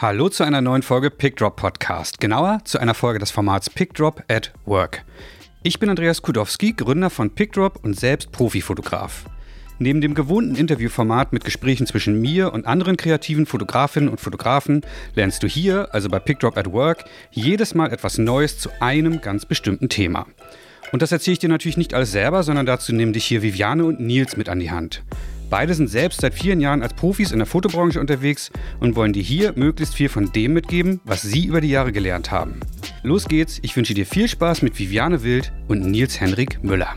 Hallo zu einer neuen Folge PickDrop Podcast, genauer zu einer Folge des Formats PickDrop at Work. Ich bin Andreas Kudowski, Gründer von PickDrop und selbst Profifotograf. Neben dem gewohnten Interviewformat mit Gesprächen zwischen mir und anderen kreativen Fotografinnen und Fotografen lernst du hier, also bei PickDrop at Work, jedes Mal etwas Neues zu einem ganz bestimmten Thema. Und das erzähle ich dir natürlich nicht alles selber, sondern dazu nehmen dich hier Viviane und Nils mit an die Hand. Beide sind selbst seit vielen Jahren als Profis in der Fotobranche unterwegs und wollen dir hier möglichst viel von dem mitgeben, was sie über die Jahre gelernt haben. Los geht's, ich wünsche dir viel Spaß mit Viviane Wild und Nils Henrik Müller.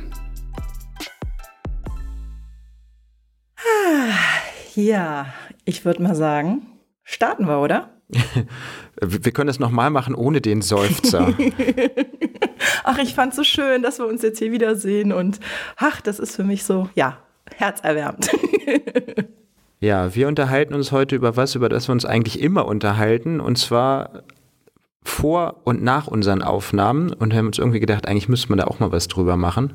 Ja, ich würde mal sagen, starten wir, oder? wir können das nochmal machen ohne den Seufzer. ach, ich fand es so schön, dass wir uns jetzt hier wiedersehen und ach, das ist für mich so, ja, herzerwärmend. ja, wir unterhalten uns heute über was, über das wir uns eigentlich immer unterhalten, und zwar vor und nach unseren Aufnahmen und haben uns irgendwie gedacht, eigentlich müsste man da auch mal was drüber machen.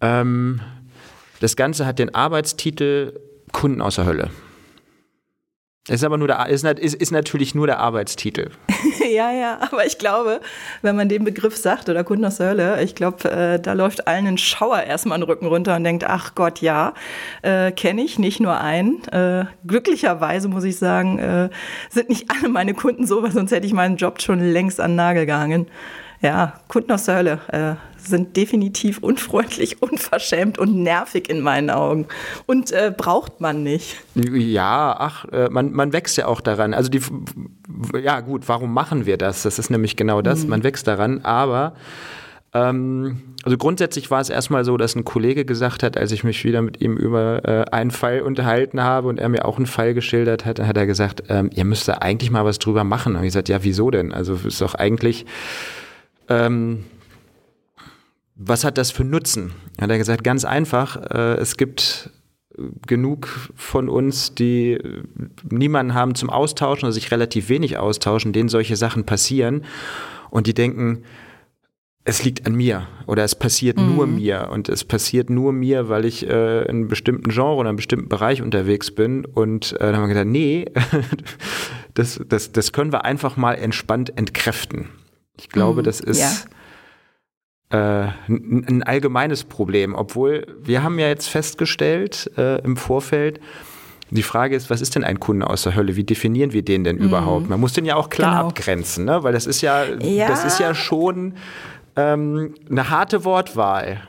Ähm, das Ganze hat den Arbeitstitel Kunden aus der Hölle. Ist aber nur der, ist, ist, ist natürlich nur der Arbeitstitel. ja, ja, aber ich glaube, wenn man den Begriff sagt oder Kunden aus der Hölle, ich glaube, äh, da läuft allen ein Schauer erstmal den Rücken runter und denkt, ach Gott, ja, äh, kenne ich nicht nur einen. Äh, glücklicherweise muss ich sagen, äh, sind nicht alle meine Kunden so, weil sonst hätte ich meinen Job schon längst an den Nagel gehangen. Ja, Kunden aus sind definitiv unfreundlich, unverschämt und nervig in meinen Augen. Und äh, braucht man nicht. Ja, ach, äh, man, man wächst ja auch daran. Also die, ja gut, warum machen wir das? Das ist nämlich genau das, mhm. man wächst daran, aber ähm, also grundsätzlich war es erstmal so, dass ein Kollege gesagt hat, als ich mich wieder mit ihm über äh, einen Fall unterhalten habe und er mir auch einen Fall geschildert hat, dann hat er gesagt, ähm, ihr müsst da eigentlich mal was drüber machen. Und ich gesagt, ja, wieso denn? Also ist doch eigentlich ähm, was hat das für Nutzen? Hat er gesagt, ganz einfach, äh, es gibt genug von uns, die niemanden haben zum Austauschen oder sich relativ wenig austauschen, denen solche Sachen passieren und die denken, es liegt an mir oder es passiert mhm. nur mir und es passiert nur mir, weil ich äh, in einem bestimmten Genre oder einem bestimmten Bereich unterwegs bin und äh, dann haben wir gedacht, nee, das, das, das können wir einfach mal entspannt entkräften. Ich glaube, mhm, das ist ja. Äh, ein, ein, allgemeines Problem, obwohl wir haben ja jetzt festgestellt äh, im Vorfeld, die Frage ist, was ist denn ein Kunde aus der Hölle? Wie definieren wir den denn mhm. überhaupt? Man muss den ja auch klar genau. abgrenzen, ne? weil das ist ja, ja. das ist ja schon ähm, eine harte Wortwahl.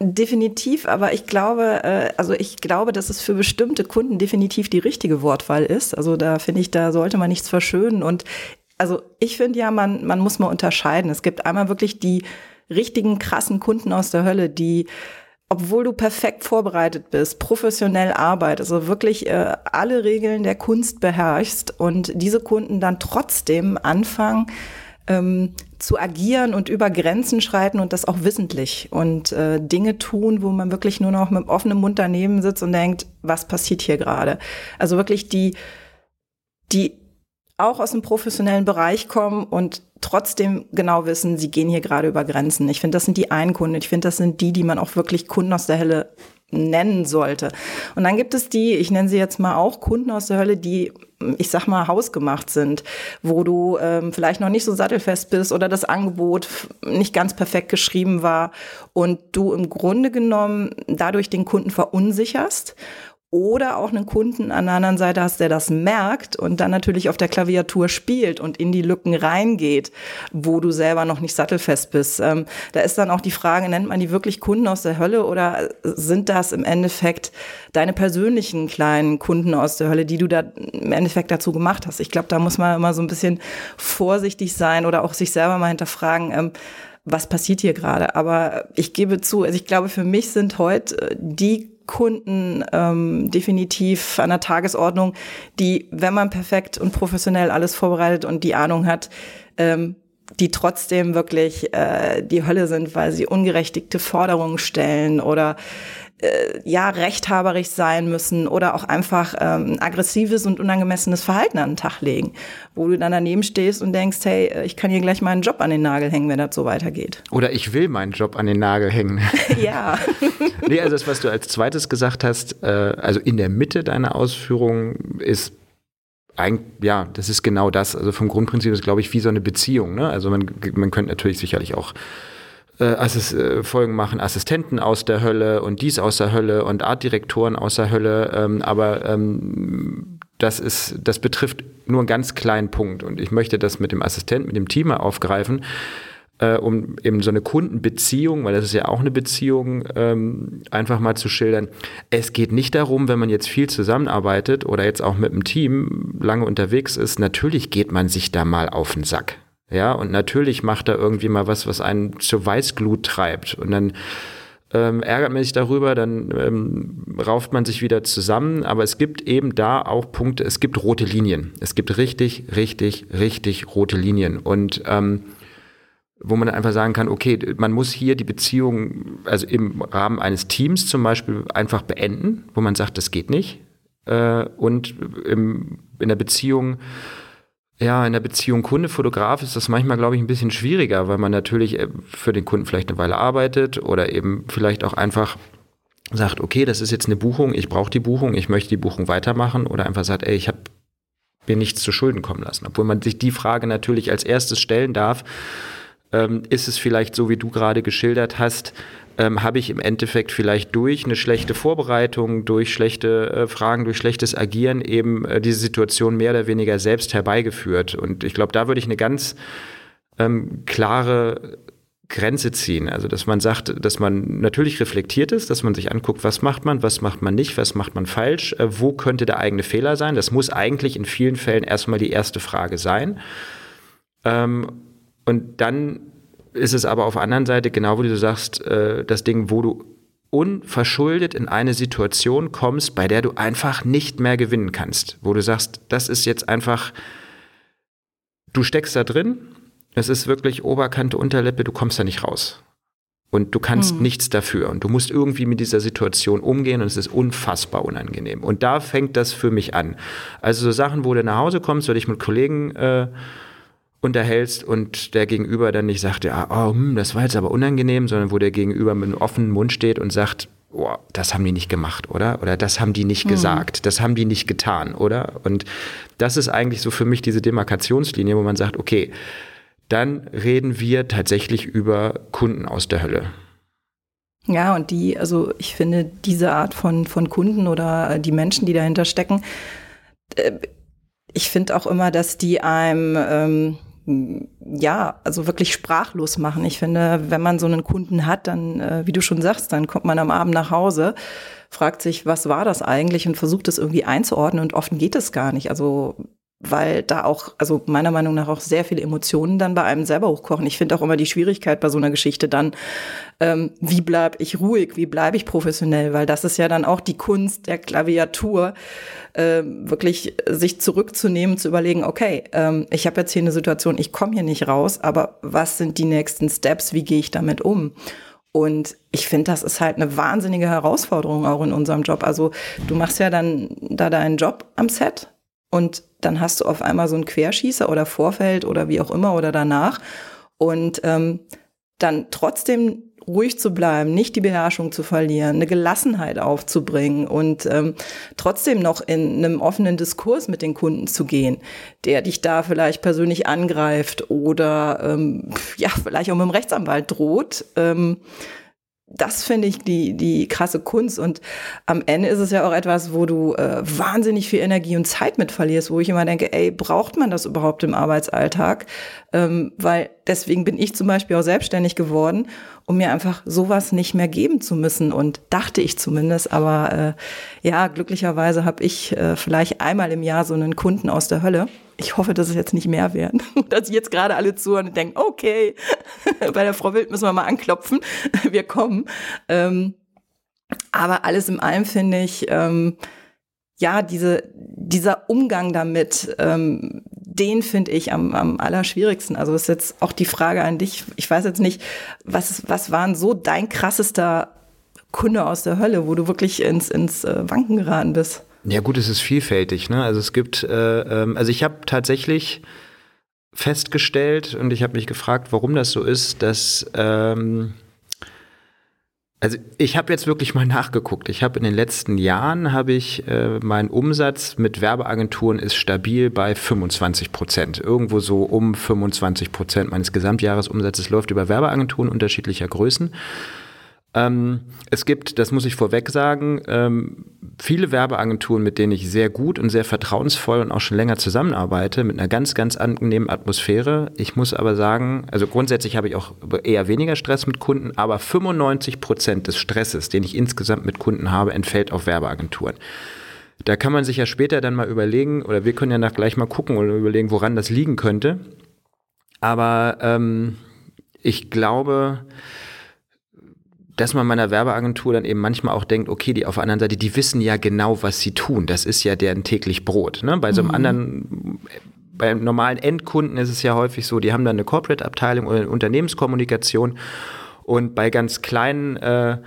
Definitiv, aber ich glaube, äh, also ich glaube, dass es für bestimmte Kunden definitiv die richtige Wortwahl ist. Also da finde ich, da sollte man nichts verschönen. Und also ich finde ja, man, man muss mal unterscheiden. Es gibt einmal wirklich die richtigen krassen Kunden aus der Hölle, die obwohl du perfekt vorbereitet bist, professionell arbeitest, also wirklich äh, alle Regeln der Kunst beherrschst und diese Kunden dann trotzdem anfangen ähm, zu agieren und über Grenzen schreiten und das auch wissentlich und äh, Dinge tun, wo man wirklich nur noch mit offenem Mund daneben sitzt und denkt, was passiert hier gerade? Also wirklich die, die auch aus dem professionellen Bereich kommen und trotzdem genau wissen, sie gehen hier gerade über Grenzen. Ich finde, das sind die einen Kunden. Ich finde, das sind die, die man auch wirklich Kunden aus der Hölle nennen sollte. Und dann gibt es die, ich nenne sie jetzt mal auch Kunden aus der Hölle, die, ich sag mal, hausgemacht sind, wo du ähm, vielleicht noch nicht so sattelfest bist oder das Angebot nicht ganz perfekt geschrieben war und du im Grunde genommen dadurch den Kunden verunsicherst oder auch einen Kunden an der anderen Seite hast, der das merkt und dann natürlich auf der Klaviatur spielt und in die Lücken reingeht, wo du selber noch nicht sattelfest bist. Ähm, da ist dann auch die Frage, nennt man die wirklich Kunden aus der Hölle oder sind das im Endeffekt deine persönlichen kleinen Kunden aus der Hölle, die du da im Endeffekt dazu gemacht hast? Ich glaube, da muss man immer so ein bisschen vorsichtig sein oder auch sich selber mal hinterfragen, ähm, was passiert hier gerade? Aber ich gebe zu, also ich glaube, für mich sind heute die Kunden ähm, definitiv an der Tagesordnung, die, wenn man perfekt und professionell alles vorbereitet und die Ahnung hat, ähm, die trotzdem wirklich äh, die Hölle sind, weil sie ungerechtigte Forderungen stellen oder äh, ja rechthaberig sein müssen oder auch einfach ähm, aggressives und unangemessenes Verhalten an den Tag legen, wo du dann daneben stehst und denkst, hey, äh, ich kann hier gleich meinen Job an den Nagel hängen, wenn das so weitergeht. Oder ich will meinen Job an den Nagel hängen. ja. nee, also das, was du als zweites gesagt hast, äh, also in der Mitte deiner Ausführungen ist ein, ja, das ist genau das. Also vom Grundprinzip ist, glaube ich, wie so eine Beziehung. Ne? Also man, man könnte natürlich sicherlich auch äh, Assist äh, Folgen machen, Assistenten aus der Hölle und dies aus der Hölle und Artdirektoren aus der Hölle. Ähm, aber ähm, das ist, das betrifft nur einen ganz kleinen Punkt. Und ich möchte das mit dem Assistenten, mit dem Team aufgreifen äh, um eben so eine Kundenbeziehung, weil das ist ja auch eine Beziehung, ähm, einfach mal zu schildern. Es geht nicht darum, wenn man jetzt viel zusammenarbeitet oder jetzt auch mit einem Team lange unterwegs ist, natürlich geht man sich da mal auf den Sack. Ja, und natürlich macht er irgendwie mal was, was einen zur Weißglut treibt. Und dann ähm, ärgert man sich darüber, dann ähm, rauft man sich wieder zusammen. Aber es gibt eben da auch Punkte, es gibt rote Linien. Es gibt richtig, richtig, richtig rote Linien. Und ähm, wo man einfach sagen kann, okay, man muss hier die Beziehung, also im Rahmen eines Teams zum Beispiel, einfach beenden, wo man sagt, das geht nicht. Äh, und im, in der Beziehung, ja, in der Beziehung Kunde-Fotograf ist das manchmal, glaube ich, ein bisschen schwieriger, weil man natürlich äh, für den Kunden vielleicht eine Weile arbeitet oder eben vielleicht auch einfach sagt, okay, das ist jetzt eine Buchung, ich brauche die Buchung, ich möchte die Buchung weitermachen oder einfach sagt, ey, ich habe mir nichts zu Schulden kommen lassen. Obwohl man sich die Frage natürlich als erstes stellen darf, ähm, ist es vielleicht so, wie du gerade geschildert hast, ähm, habe ich im Endeffekt vielleicht durch eine schlechte Vorbereitung, durch schlechte äh, Fragen, durch schlechtes Agieren eben äh, diese Situation mehr oder weniger selbst herbeigeführt. Und ich glaube, da würde ich eine ganz ähm, klare Grenze ziehen. Also, dass man sagt, dass man natürlich reflektiert ist, dass man sich anguckt, was macht man, was macht man nicht, was macht man falsch, äh, wo könnte der eigene Fehler sein. Das muss eigentlich in vielen Fällen erstmal die erste Frage sein. Ähm, und dann ist es aber auf der anderen Seite, genau wie du sagst, äh, das Ding, wo du unverschuldet in eine Situation kommst, bei der du einfach nicht mehr gewinnen kannst. Wo du sagst, das ist jetzt einfach, du steckst da drin, es ist wirklich Oberkante, Unterlippe, du kommst da nicht raus. Und du kannst hm. nichts dafür. Und du musst irgendwie mit dieser Situation umgehen und es ist unfassbar unangenehm. Und da fängt das für mich an. Also so Sachen, wo du nach Hause kommst, weil ich mit Kollegen äh, unterhältst und der Gegenüber dann nicht sagt, ja, oh, hm, das war jetzt aber unangenehm, sondern wo der Gegenüber mit einem offenen Mund steht und sagt, oh, das haben die nicht gemacht, oder? Oder das haben die nicht mhm. gesagt, das haben die nicht getan, oder? Und das ist eigentlich so für mich diese Demarkationslinie, wo man sagt, okay, dann reden wir tatsächlich über Kunden aus der Hölle. Ja, und die, also ich finde, diese Art von, von Kunden oder die Menschen, die dahinter stecken, äh, ich finde auch immer, dass die einem ähm, ja, also wirklich sprachlos machen. Ich finde, wenn man so einen Kunden hat, dann, äh, wie du schon sagst, dann kommt man am Abend nach Hause, fragt sich, was war das eigentlich und versucht es irgendwie einzuordnen und oft geht es gar nicht. Also weil da auch, also meiner Meinung nach auch sehr viele Emotionen dann bei einem selber hochkochen. Ich finde auch immer die Schwierigkeit bei so einer Geschichte dann, ähm, wie bleibe ich ruhig, wie bleibe ich professionell, weil das ist ja dann auch die Kunst der Klaviatur, äh, wirklich sich zurückzunehmen, zu überlegen, okay, ähm, ich habe jetzt hier eine Situation, ich komme hier nicht raus, aber was sind die nächsten Steps, wie gehe ich damit um? Und ich finde, das ist halt eine wahnsinnige Herausforderung auch in unserem Job. Also du machst ja dann da deinen Job am Set und dann hast du auf einmal so einen Querschießer oder Vorfeld oder wie auch immer oder danach. Und ähm, dann trotzdem ruhig zu bleiben, nicht die Beherrschung zu verlieren, eine Gelassenheit aufzubringen und ähm, trotzdem noch in einem offenen Diskurs mit den Kunden zu gehen, der dich da vielleicht persönlich angreift oder ähm, ja, vielleicht auch mit dem Rechtsanwalt droht. Ähm, das finde ich die, die krasse Kunst. Und am Ende ist es ja auch etwas, wo du äh, wahnsinnig viel Energie und Zeit mit verlierst, wo ich immer denke, ey, braucht man das überhaupt im Arbeitsalltag? Ähm, weil deswegen bin ich zum Beispiel auch selbstständig geworden, um mir einfach sowas nicht mehr geben zu müssen. Und dachte ich zumindest. Aber äh, ja, glücklicherweise habe ich äh, vielleicht einmal im Jahr so einen Kunden aus der Hölle ich hoffe, dass es jetzt nicht mehr werden. Dass jetzt gerade alle zuhören und denken, okay, bei der Frau Wild müssen wir mal anklopfen. Wir kommen. Ähm, aber alles in allem finde ich, ähm, ja, diese, dieser Umgang damit, ähm, den finde ich am, am allerschwierigsten. Also ist jetzt auch die Frage an dich. Ich weiß jetzt nicht, was, was waren so dein krassester Kunde aus der Hölle, wo du wirklich ins, ins äh, Wanken geraten bist? Ja gut, es ist vielfältig. Ne? Also es gibt, äh, ähm, also ich habe tatsächlich festgestellt und ich habe mich gefragt, warum das so ist, dass ähm, Also ich habe jetzt wirklich mal nachgeguckt. Ich habe in den letzten Jahren habe ich äh, mein Umsatz mit Werbeagenturen ist stabil bei 25 Prozent. Irgendwo so um 25 Prozent meines Gesamtjahresumsatzes läuft über Werbeagenturen unterschiedlicher Größen. Ähm, es gibt, das muss ich vorweg sagen, ähm, viele Werbeagenturen, mit denen ich sehr gut und sehr vertrauensvoll und auch schon länger zusammenarbeite, mit einer ganz, ganz angenehmen Atmosphäre. Ich muss aber sagen, also grundsätzlich habe ich auch eher weniger Stress mit Kunden, aber 95 Prozent des Stresses, den ich insgesamt mit Kunden habe, entfällt auf Werbeagenturen. Da kann man sich ja später dann mal überlegen, oder wir können ja nach gleich mal gucken oder überlegen, woran das liegen könnte. Aber ähm, ich glaube, dass man meiner Werbeagentur dann eben manchmal auch denkt, okay, die auf der anderen Seite, die wissen ja genau, was sie tun. Das ist ja deren täglich Brot. Ne? Bei so einem mhm. anderen, bei einem normalen Endkunden ist es ja häufig so, die haben dann eine Corporate-Abteilung oder eine Unternehmenskommunikation und bei ganz kleinen äh,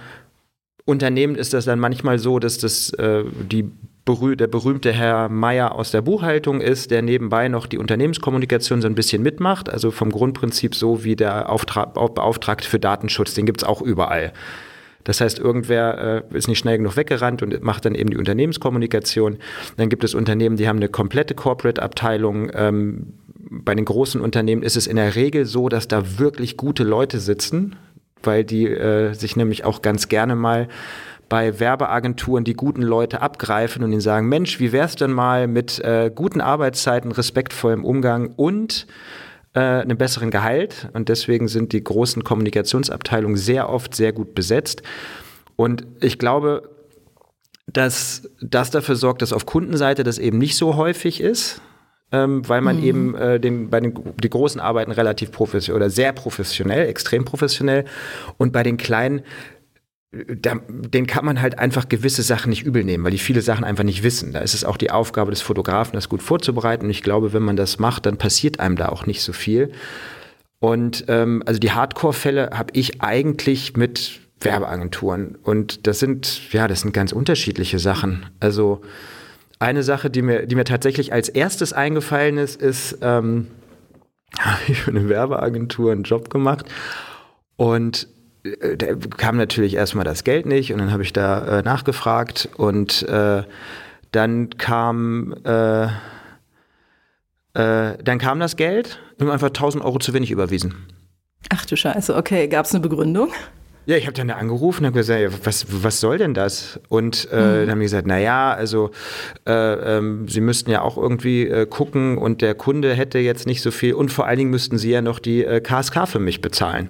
Unternehmen ist das dann manchmal so, dass das äh, die berüh der berühmte Herr Meier aus der Buchhaltung ist, der nebenbei noch die Unternehmenskommunikation so ein bisschen mitmacht. Also vom Grundprinzip so wie der Auftrag, Beauftragte für Datenschutz, den gibt es auch überall. Das heißt, irgendwer äh, ist nicht schnell genug weggerannt und macht dann eben die Unternehmenskommunikation. Dann gibt es Unternehmen, die haben eine komplette Corporate-Abteilung. Ähm, bei den großen Unternehmen ist es in der Regel so, dass da wirklich gute Leute sitzen, weil die äh, sich nämlich auch ganz gerne mal bei Werbeagenturen die guten Leute abgreifen und ihnen sagen, Mensch, wie wär's denn mal mit äh, guten Arbeitszeiten, respektvollem Umgang und äh, einem besseren Gehalt? Und deswegen sind die großen Kommunikationsabteilungen sehr oft sehr gut besetzt. Und ich glaube, dass das dafür sorgt, dass auf Kundenseite das eben nicht so häufig ist, ähm, weil man mhm. eben äh, den, bei den die großen Arbeiten relativ professionell oder sehr professionell, extrem professionell und bei den kleinen da, den kann man halt einfach gewisse Sachen nicht übel nehmen, weil die viele Sachen einfach nicht wissen. Da ist es auch die Aufgabe des Fotografen, das gut vorzubereiten. Und ich glaube, wenn man das macht, dann passiert einem da auch nicht so viel. Und ähm, also die Hardcore-Fälle habe ich eigentlich mit Werbeagenturen. Und das sind, ja, das sind ganz unterschiedliche Sachen. Also eine Sache, die mir, die mir tatsächlich als erstes eingefallen ist, ist, ähm, habe ich für eine Werbeagentur einen Job gemacht. Und da kam natürlich erstmal das Geld nicht und dann habe ich da äh, nachgefragt und äh, dann kam äh, äh dann kam das Geld und einfach 1000 Euro zu wenig überwiesen. Ach du Scheiße, okay. Gab es eine Begründung? Ja, ich habe dann angerufen und habe gesagt, was, was soll denn das? Und äh, mhm. dann haben die gesagt, na ja, also äh, ähm, sie müssten ja auch irgendwie äh, gucken und der Kunde hätte jetzt nicht so viel und vor allen Dingen müssten sie ja noch die äh, KSK für mich bezahlen.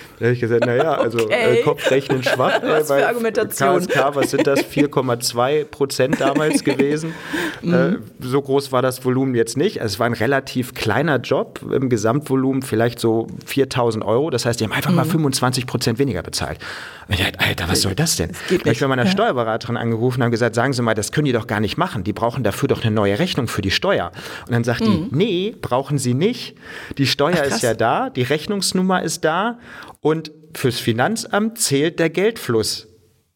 da habe ich gesagt, naja, also äh, okay. äh, Kopfrechnen schwach. was für Argumentation. KSK, was sind das? 4,2 Prozent damals gewesen. Mhm. Äh, so groß war das Volumen jetzt nicht. Also es war ein relativ kleiner Job im Gesamtvolumen, vielleicht so 4000 Euro. Das heißt, die haben einfach mhm. mal 25 Prozent weniger bezahlt. Und ich dachte, Alter, was soll das denn? Das ich habe bei meiner ja. Steuerberaterin angerufen und habe gesagt, sagen Sie mal, das können die doch gar nicht machen. Die brauchen dafür doch eine neue Rechnung für die Steuer. Und dann sagt mhm. die, nee, brauchen Sie nicht. Die Steuer Ach, ist ja da, die Rechnungsnummer ist da und fürs Finanzamt zählt der Geldfluss.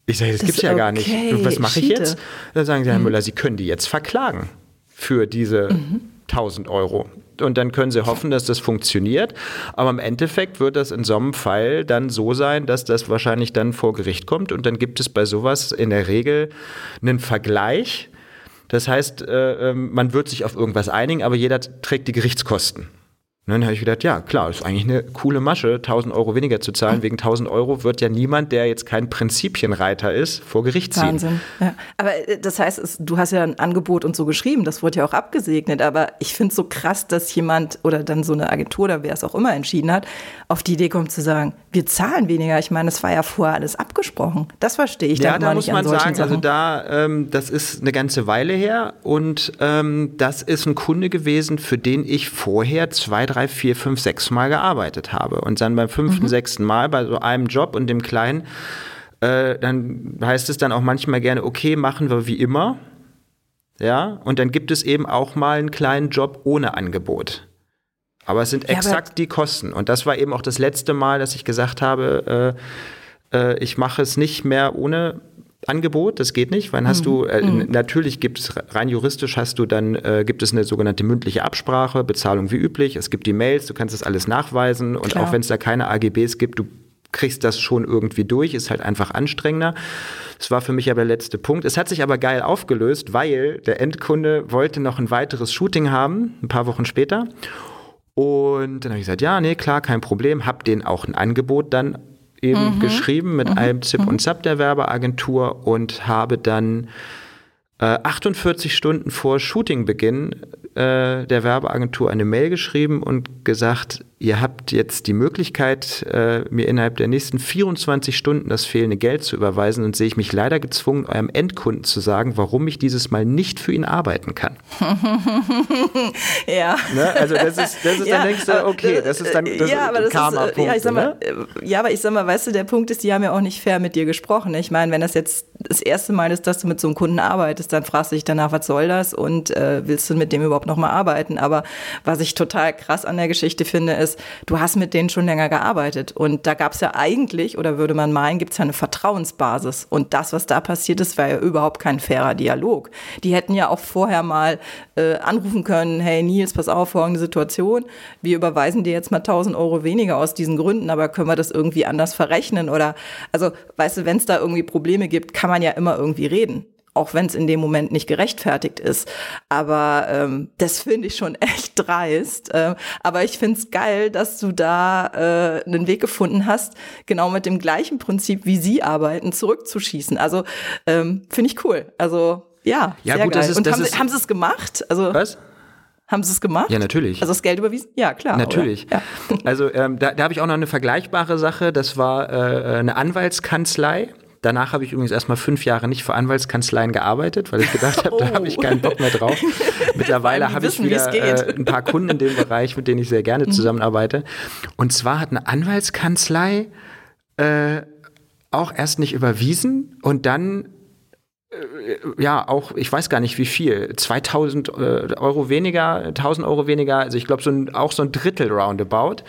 Ich sage, das, das gibt's ja okay. gar nicht. Und was mache ich jetzt? Dann sagen sie, Herr mhm. Müller, Sie können die jetzt verklagen für diese mhm. 1000 Euro. Und dann können sie hoffen, dass das funktioniert. Aber im Endeffekt wird das in so einem Fall dann so sein, dass das wahrscheinlich dann vor Gericht kommt. Und dann gibt es bei sowas in der Regel einen Vergleich. Das heißt, äh, ähm, man wird sich auf irgendwas einigen, aber jeder trägt die Gerichtskosten. Und dann habe ich gedacht, ja, klar, ist eigentlich eine coole Masche, 1000 Euro weniger zu zahlen. Wegen 1000 Euro wird ja niemand, der jetzt kein Prinzipienreiter ist, vor Gericht ziehen. Wahnsinn. Ja. Aber äh, das heißt, es, du hast ja ein Angebot und so geschrieben, das wurde ja auch abgesegnet. Aber ich finde es so krass, dass jemand oder dann so eine Agentur oder wer es auch immer entschieden hat, auf die Idee kommt zu sagen, wir zahlen weniger. Ich meine, es war ja vorher alles abgesprochen. Das verstehe ich ja, dann da muss nicht man sagen, also Sachen. also da, ähm, das ist eine ganze Weile her und ähm, das ist ein Kunde gewesen, für den ich vorher zwei, drei, vier, fünf, sechs sechs Mal gearbeitet habe. Und dann beim fünften, mhm. sechsten Mal bei so einem Job und dem kleinen, äh, dann heißt es dann auch manchmal gerne, okay, machen wir wie immer. Ja, und dann gibt es eben auch mal einen kleinen Job ohne Angebot. Aber es sind exakt ja, die Kosten. Und das war eben auch das letzte Mal, dass ich gesagt habe, äh, äh, ich mache es nicht mehr ohne Angebot, das geht nicht, weil hast mhm. du, äh, mhm. natürlich gibt es, rein juristisch hast du dann, äh, gibt es eine sogenannte mündliche Absprache, Bezahlung wie üblich, es gibt die Mails, du kannst das alles nachweisen und Klar. auch wenn es da keine AGBs gibt, du kriegst das schon irgendwie durch, ist halt einfach anstrengender. Das war für mich aber der letzte Punkt. Es hat sich aber geil aufgelöst, weil der Endkunde wollte noch ein weiteres Shooting haben, ein paar Wochen später. Und dann habe ich gesagt, ja, nee, klar, kein Problem. Hab denen auch ein Angebot dann eben mhm. geschrieben mit mhm. einem Zip mhm. und Zap der Werbeagentur und habe dann äh, 48 Stunden vor Shootingbeginn äh, der Werbeagentur eine Mail geschrieben und gesagt, ihr habt jetzt die Möglichkeit, äh, mir innerhalb der nächsten 24 Stunden das fehlende Geld zu überweisen und sehe ich mich leider gezwungen, eurem Endkunden zu sagen, warum ich dieses Mal nicht für ihn arbeiten kann. ja. Ne? Also das ist, das ist ja, dann denkst du, okay, das ist dann das ja, ist Karma-Punkt. Ja, ich sag mal, ne? ja, aber ich sag mal, weißt du, der Punkt ist, die haben ja auch nicht fair mit dir gesprochen. Ich meine, wenn das jetzt das erste Mal ist, dass du mit so einem Kunden arbeitest, dann fragst du dich danach, was soll das und äh, willst du mit dem überhaupt nochmal arbeiten? Aber was ich total krass an der Geschichte finde, ist, du hast mit denen schon länger gearbeitet. Und da gab es ja eigentlich, oder würde man meinen, gibt es ja eine Vertrauensbasis. Und das, was da passiert ist, war ja überhaupt kein fairer Dialog. Die hätten ja auch vorher mal äh, anrufen können, hey Nils, pass auf, folgende Situation. Wir überweisen dir jetzt mal 1000 Euro weniger aus diesen Gründen, aber können wir das irgendwie anders verrechnen? Oder, also, weißt du, wenn es da irgendwie Probleme gibt, kann man ja immer irgendwie reden auch wenn es in dem Moment nicht gerechtfertigt ist. Aber ähm, das finde ich schon echt dreist. Äh, aber ich finde es geil, dass du da äh, einen Weg gefunden hast, genau mit dem gleichen Prinzip, wie sie arbeiten, zurückzuschießen. Also ähm, finde ich cool. Also ja, ja sehr gut, geil. Das ist, Und das haben, ist, haben sie es gemacht? Also, Was? Haben Sie es gemacht? Ja, natürlich. Also das Geld überwiesen? Ja, klar. Natürlich. Ja. Also ähm, da, da habe ich auch noch eine vergleichbare Sache. Das war äh, eine Anwaltskanzlei. Danach habe ich übrigens erstmal fünf Jahre nicht für Anwaltskanzleien gearbeitet, weil ich gedacht habe, oh. da habe ich keinen Bock mehr drauf. Mittlerweile habe ich wieder äh, ein paar Kunden in dem Bereich, mit denen ich sehr gerne mhm. zusammenarbeite. Und zwar hat eine Anwaltskanzlei äh, auch erst nicht überwiesen und dann äh, ja, auch, ich weiß gar nicht wie viel, 2000 äh, Euro weniger, 1000 Euro weniger, also ich glaube so ein, auch so ein Drittel roundabout.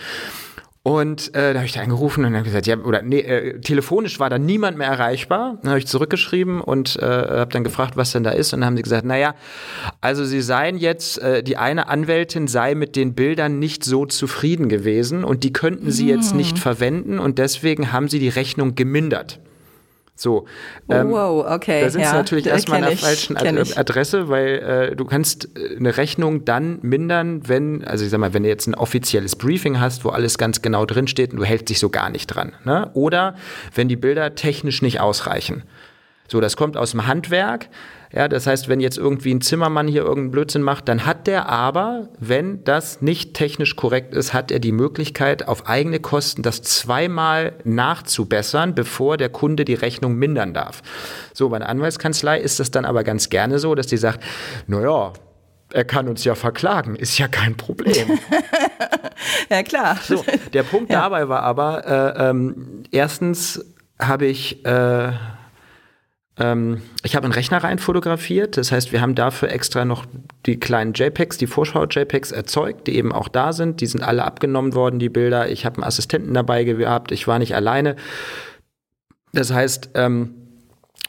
Und äh, da habe ich da angerufen und dann gesagt, ja, oder nee, äh, telefonisch war da niemand mehr erreichbar. Dann habe ich zurückgeschrieben und äh, habe dann gefragt, was denn da ist. Und dann haben sie gesagt, naja, also sie seien jetzt, äh, die eine Anwältin sei mit den Bildern nicht so zufrieden gewesen und die könnten sie jetzt hm. nicht verwenden und deswegen haben sie die Rechnung gemindert. So. Ähm, wow, okay. Da sind ja, sie natürlich erstmal an der falschen Ad Adresse, weil äh, du kannst äh, eine Rechnung dann mindern, wenn, also ich sag mal, wenn du jetzt ein offizielles Briefing hast, wo alles ganz genau drinsteht und du hältst dich so gar nicht dran. Ne? Oder wenn die Bilder technisch nicht ausreichen. So, das kommt aus dem Handwerk. Ja, das heißt, wenn jetzt irgendwie ein Zimmermann hier irgendeinen Blödsinn macht, dann hat der aber, wenn das nicht technisch korrekt ist, hat er die Möglichkeit, auf eigene Kosten das zweimal nachzubessern, bevor der Kunde die Rechnung mindern darf. So, bei einer Anwaltskanzlei ist das dann aber ganz gerne so, dass die sagt, naja, er kann uns ja verklagen, ist ja kein Problem. ja, klar. So, der Punkt ja. dabei war aber, äh, ähm, erstens habe ich äh, ähm, ich habe einen Rechner rein fotografiert. Das heißt, wir haben dafür extra noch die kleinen JPEGs, die Vorschau-JPEGs erzeugt, die eben auch da sind. Die sind alle abgenommen worden, die Bilder. Ich habe einen Assistenten dabei gehabt. Ich war nicht alleine. Das heißt, ähm,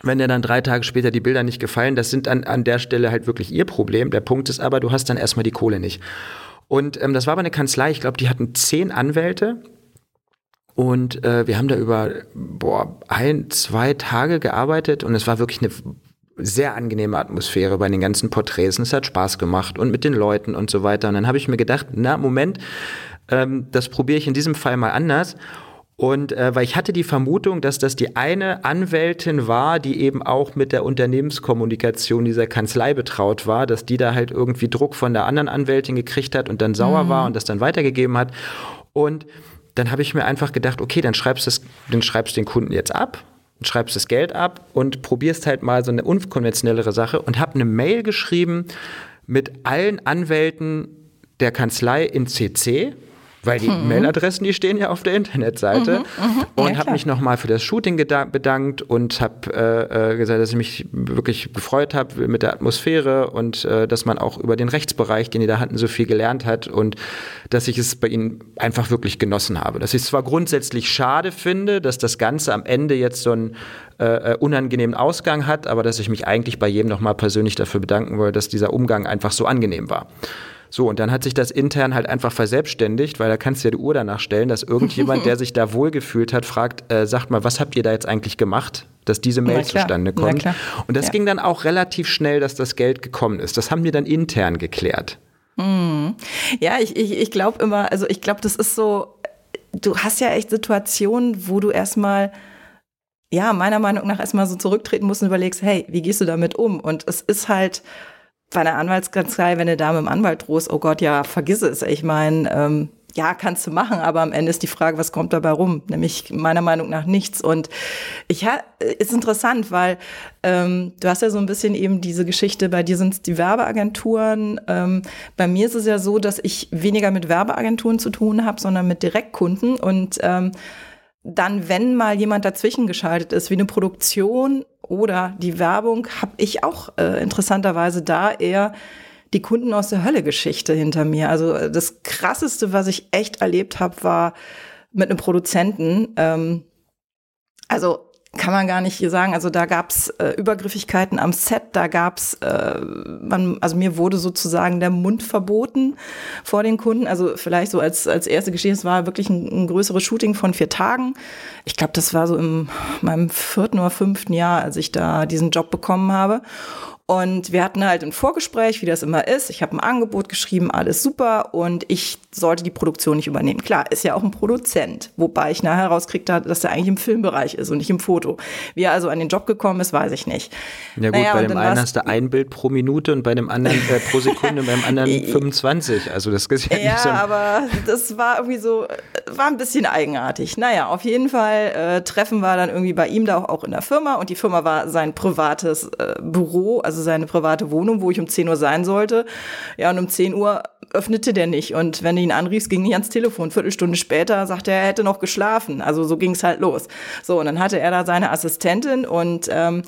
wenn dir dann drei Tage später die Bilder nicht gefallen, das sind an, an der Stelle halt wirklich ihr Problem. Der Punkt ist aber, du hast dann erstmal die Kohle nicht. Und ähm, das war aber eine Kanzlei, ich glaube, die hatten zehn Anwälte und äh, wir haben da über boah, ein, zwei Tage gearbeitet und es war wirklich eine sehr angenehme Atmosphäre bei den ganzen Porträts. Und es hat Spaß gemacht und mit den Leuten und so weiter. Und dann habe ich mir gedacht, na, Moment, ähm, das probiere ich in diesem Fall mal anders. Und äh, weil ich hatte die Vermutung, dass das die eine Anwältin war, die eben auch mit der Unternehmenskommunikation dieser Kanzlei betraut war, dass die da halt irgendwie Druck von der anderen Anwältin gekriegt hat und dann sauer mhm. war und das dann weitergegeben hat. Und dann habe ich mir einfach gedacht, okay, dann schreibst du dann schreibst den Kunden jetzt ab, schreibst das Geld ab und probierst halt mal so eine unkonventionellere Sache und habe eine Mail geschrieben mit allen Anwälten der Kanzlei in CC weil die mhm. Mailadressen, die stehen ja auf der Internetseite. Mhm, mhm. Und ja, habe mich nochmal für das Shooting bedankt und habe äh, äh, gesagt, dass ich mich wirklich gefreut habe mit der Atmosphäre und äh, dass man auch über den Rechtsbereich, den die da hatten, so viel gelernt hat und dass ich es bei ihnen einfach wirklich genossen habe. Dass ich es zwar grundsätzlich schade finde, dass das Ganze am Ende jetzt so einen äh, äh, unangenehmen Ausgang hat, aber dass ich mich eigentlich bei jedem nochmal persönlich dafür bedanken wollte, dass dieser Umgang einfach so angenehm war. So, und dann hat sich das intern halt einfach verselbstständigt, weil da kannst du ja die Uhr danach stellen, dass irgendjemand, der sich da wohlgefühlt hat, fragt, äh, sagt mal, was habt ihr da jetzt eigentlich gemacht, dass diese Mail zustande kommt? Und das ja. ging dann auch relativ schnell, dass das Geld gekommen ist. Das haben wir dann intern geklärt. Mhm. Ja, ich, ich, ich glaube immer, also ich glaube, das ist so, du hast ja echt Situationen, wo du erstmal ja, meiner Meinung nach erstmal so zurücktreten musst und überlegst, hey, wie gehst du damit um? Und es ist halt bei einer Anwaltskanzlei, wenn du da mit dem Anwalt drohst, oh Gott, ja, vergiss es. Ich meine, ähm, ja, kannst du machen, aber am Ende ist die Frage, was kommt dabei rum? Nämlich meiner Meinung nach nichts. Und ich ha, ist interessant, weil ähm, du hast ja so ein bisschen eben diese Geschichte, bei dir sind es die Werbeagenturen. Ähm, bei mir ist es ja so, dass ich weniger mit Werbeagenturen zu tun habe, sondern mit Direktkunden. Und ähm, dann, wenn mal jemand dazwischen geschaltet ist, wie eine Produktion oder die Werbung, habe ich auch äh, interessanterweise da eher die Kunden aus der Hölle-Geschichte hinter mir. Also äh, das Krasseste, was ich echt erlebt habe, war mit einem Produzenten. Ähm, also kann man gar nicht sagen. Also da gab's äh, Übergriffigkeiten am Set, da gab's, äh, man, also mir wurde sozusagen der Mund verboten vor den Kunden. Also vielleicht so als, als erste Geschichte, es war wirklich ein, ein größeres Shooting von vier Tagen. Ich glaube, das war so in meinem vierten oder fünften Jahr, als ich da diesen Job bekommen habe. Und wir hatten halt ein Vorgespräch, wie das immer ist. Ich habe ein Angebot geschrieben, alles super. Und ich sollte die Produktion nicht übernehmen. Klar, ist ja auch ein Produzent. Wobei ich nachher rauskriegte, dass er eigentlich im Filmbereich ist und nicht im Foto. Wie er also an den Job gekommen ist, weiß ich nicht. Ja gut, naja, bei dem einen hast du ein Bild pro Minute und bei dem anderen äh, pro Sekunde und beim anderen 25. Also das ist ja, ja nicht so. aber das war irgendwie so, war ein bisschen eigenartig. Naja, auf jeden Fall äh, treffen wir dann irgendwie bei ihm da auch, auch in der Firma. Und die Firma war sein privates äh, Büro, also also seine private Wohnung, wo ich um 10 Uhr sein sollte. Ja, und um 10 Uhr öffnete der nicht. Und wenn du ihn anriefst, ging nicht ans Telefon. Viertelstunde später sagte er, er hätte noch geschlafen. Also so ging es halt los. So, und dann hatte er da seine Assistentin und ähm,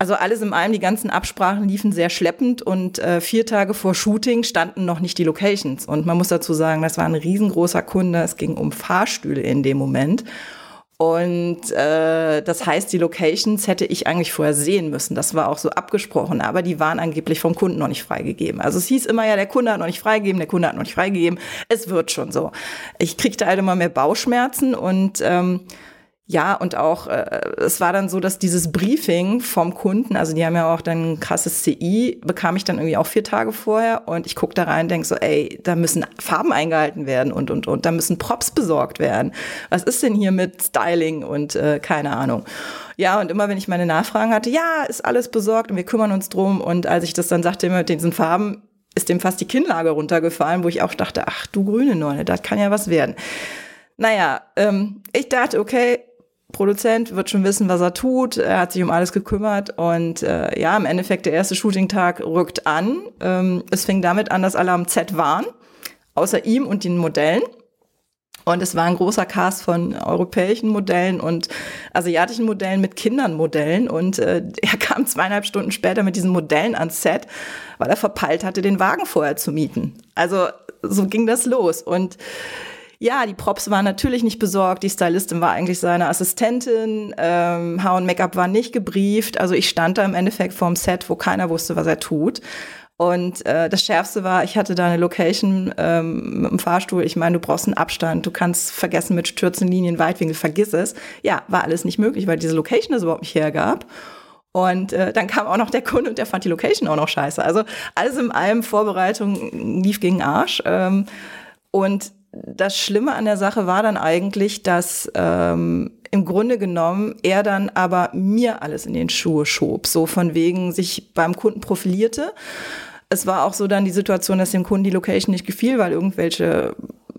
also alles in allem, die ganzen Absprachen liefen sehr schleppend und äh, vier Tage vor Shooting standen noch nicht die Locations. Und man muss dazu sagen, das war ein riesengroßer Kunde. Es ging um Fahrstühle in dem Moment. Und äh, das heißt, die Locations hätte ich eigentlich vorher sehen müssen. Das war auch so abgesprochen, aber die waren angeblich vom Kunden noch nicht freigegeben. Also es hieß immer ja, der Kunde hat noch nicht freigegeben, der Kunde hat noch nicht freigegeben. Es wird schon so. Ich kriegte halt immer mehr Bauchschmerzen und ähm, ja, und auch, äh, es war dann so, dass dieses Briefing vom Kunden, also die haben ja auch dann ein krasses CI, bekam ich dann irgendwie auch vier Tage vorher und ich gucke da rein denke so, ey, da müssen Farben eingehalten werden und, und, und, da müssen Props besorgt werden. Was ist denn hier mit Styling und äh, keine Ahnung. Ja, und immer wenn ich meine Nachfragen hatte, ja, ist alles besorgt und wir kümmern uns drum und als ich das dann sagte mit diesen Farben, ist dem fast die Kinnlage runtergefallen, wo ich auch dachte, ach du grüne Neune, das kann ja was werden. Naja, ähm, ich dachte, okay, Produzent wird schon wissen, was er tut. Er hat sich um alles gekümmert und äh, ja, im Endeffekt der erste Shooting-Tag rückt an. Ähm, es fing damit an, dass alle am Set waren, außer ihm und den Modellen. Und es war ein großer Cast von europäischen Modellen und asiatischen Modellen mit Kindernmodellen. Und äh, er kam zweieinhalb Stunden später mit diesen Modellen ans Set, weil er verpeilt hatte, den Wagen vorher zu mieten. Also so ging das los. Und ja, die Props waren natürlich nicht besorgt. Die Stylistin war eigentlich seine Assistentin. Ähm, Haar und Make-up war nicht gebrieft. Also ich stand da im Endeffekt vorm Set, wo keiner wusste, was er tut. Und äh, das Schärfste war, ich hatte da eine Location ähm, mit dem Fahrstuhl. Ich meine, du brauchst einen Abstand, du kannst vergessen mit Stürzenlinien, Weitwinkel, vergiss es. Ja, war alles nicht möglich, weil diese Location es überhaupt nicht hergab. Und äh, dann kam auch noch der Kunde und der fand die Location auch noch scheiße. Also alles in allem Vorbereitung lief gegen Arsch. Ähm, und das Schlimme an der Sache war dann eigentlich, dass ähm, im Grunde genommen er dann aber mir alles in den Schuhe schob, so von wegen sich beim Kunden profilierte. Es war auch so dann die Situation, dass dem Kunden die Location nicht gefiel, weil irgendwelche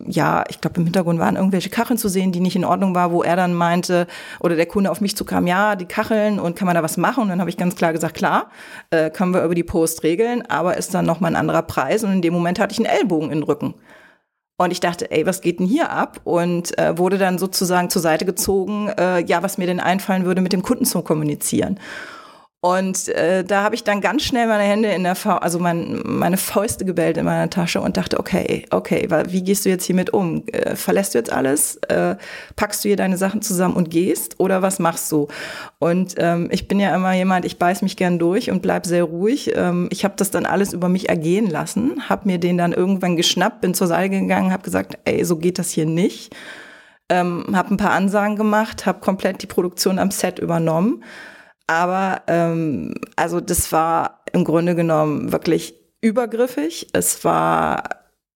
ja, ich glaube, im Hintergrund waren irgendwelche Kacheln zu sehen, die nicht in Ordnung war, wo er dann meinte, oder der Kunde auf mich zukam, ja, die Kacheln und kann man da was machen? Und dann habe ich ganz klar gesagt, klar, äh, können wir über die Post regeln, aber ist dann nochmal ein anderer Preis. Und in dem Moment hatte ich einen Ellbogen in den Rücken. Und ich dachte, ey, was geht denn hier ab? Und äh, wurde dann sozusagen zur Seite gezogen, äh, ja, was mir denn einfallen würde, mit dem Kunden zu kommunizieren. Und äh, da habe ich dann ganz schnell meine Hände in der Fa also mein, meine Fäuste gebellt in meiner Tasche und dachte, okay, okay, wie gehst du jetzt hiermit um? Äh, verlässt du jetzt alles? Äh, packst du hier deine Sachen zusammen und gehst? Oder was machst du? Und ähm, ich bin ja immer jemand, ich beiß mich gern durch und bleib sehr ruhig. Ähm, ich habe das dann alles über mich ergehen lassen, habe mir den dann irgendwann geschnappt, bin zur Seite gegangen, habe gesagt, ey, so geht das hier nicht. Ähm, habe ein paar Ansagen gemacht, habe komplett die Produktion am Set übernommen aber ähm, also das war im Grunde genommen wirklich übergriffig. Es war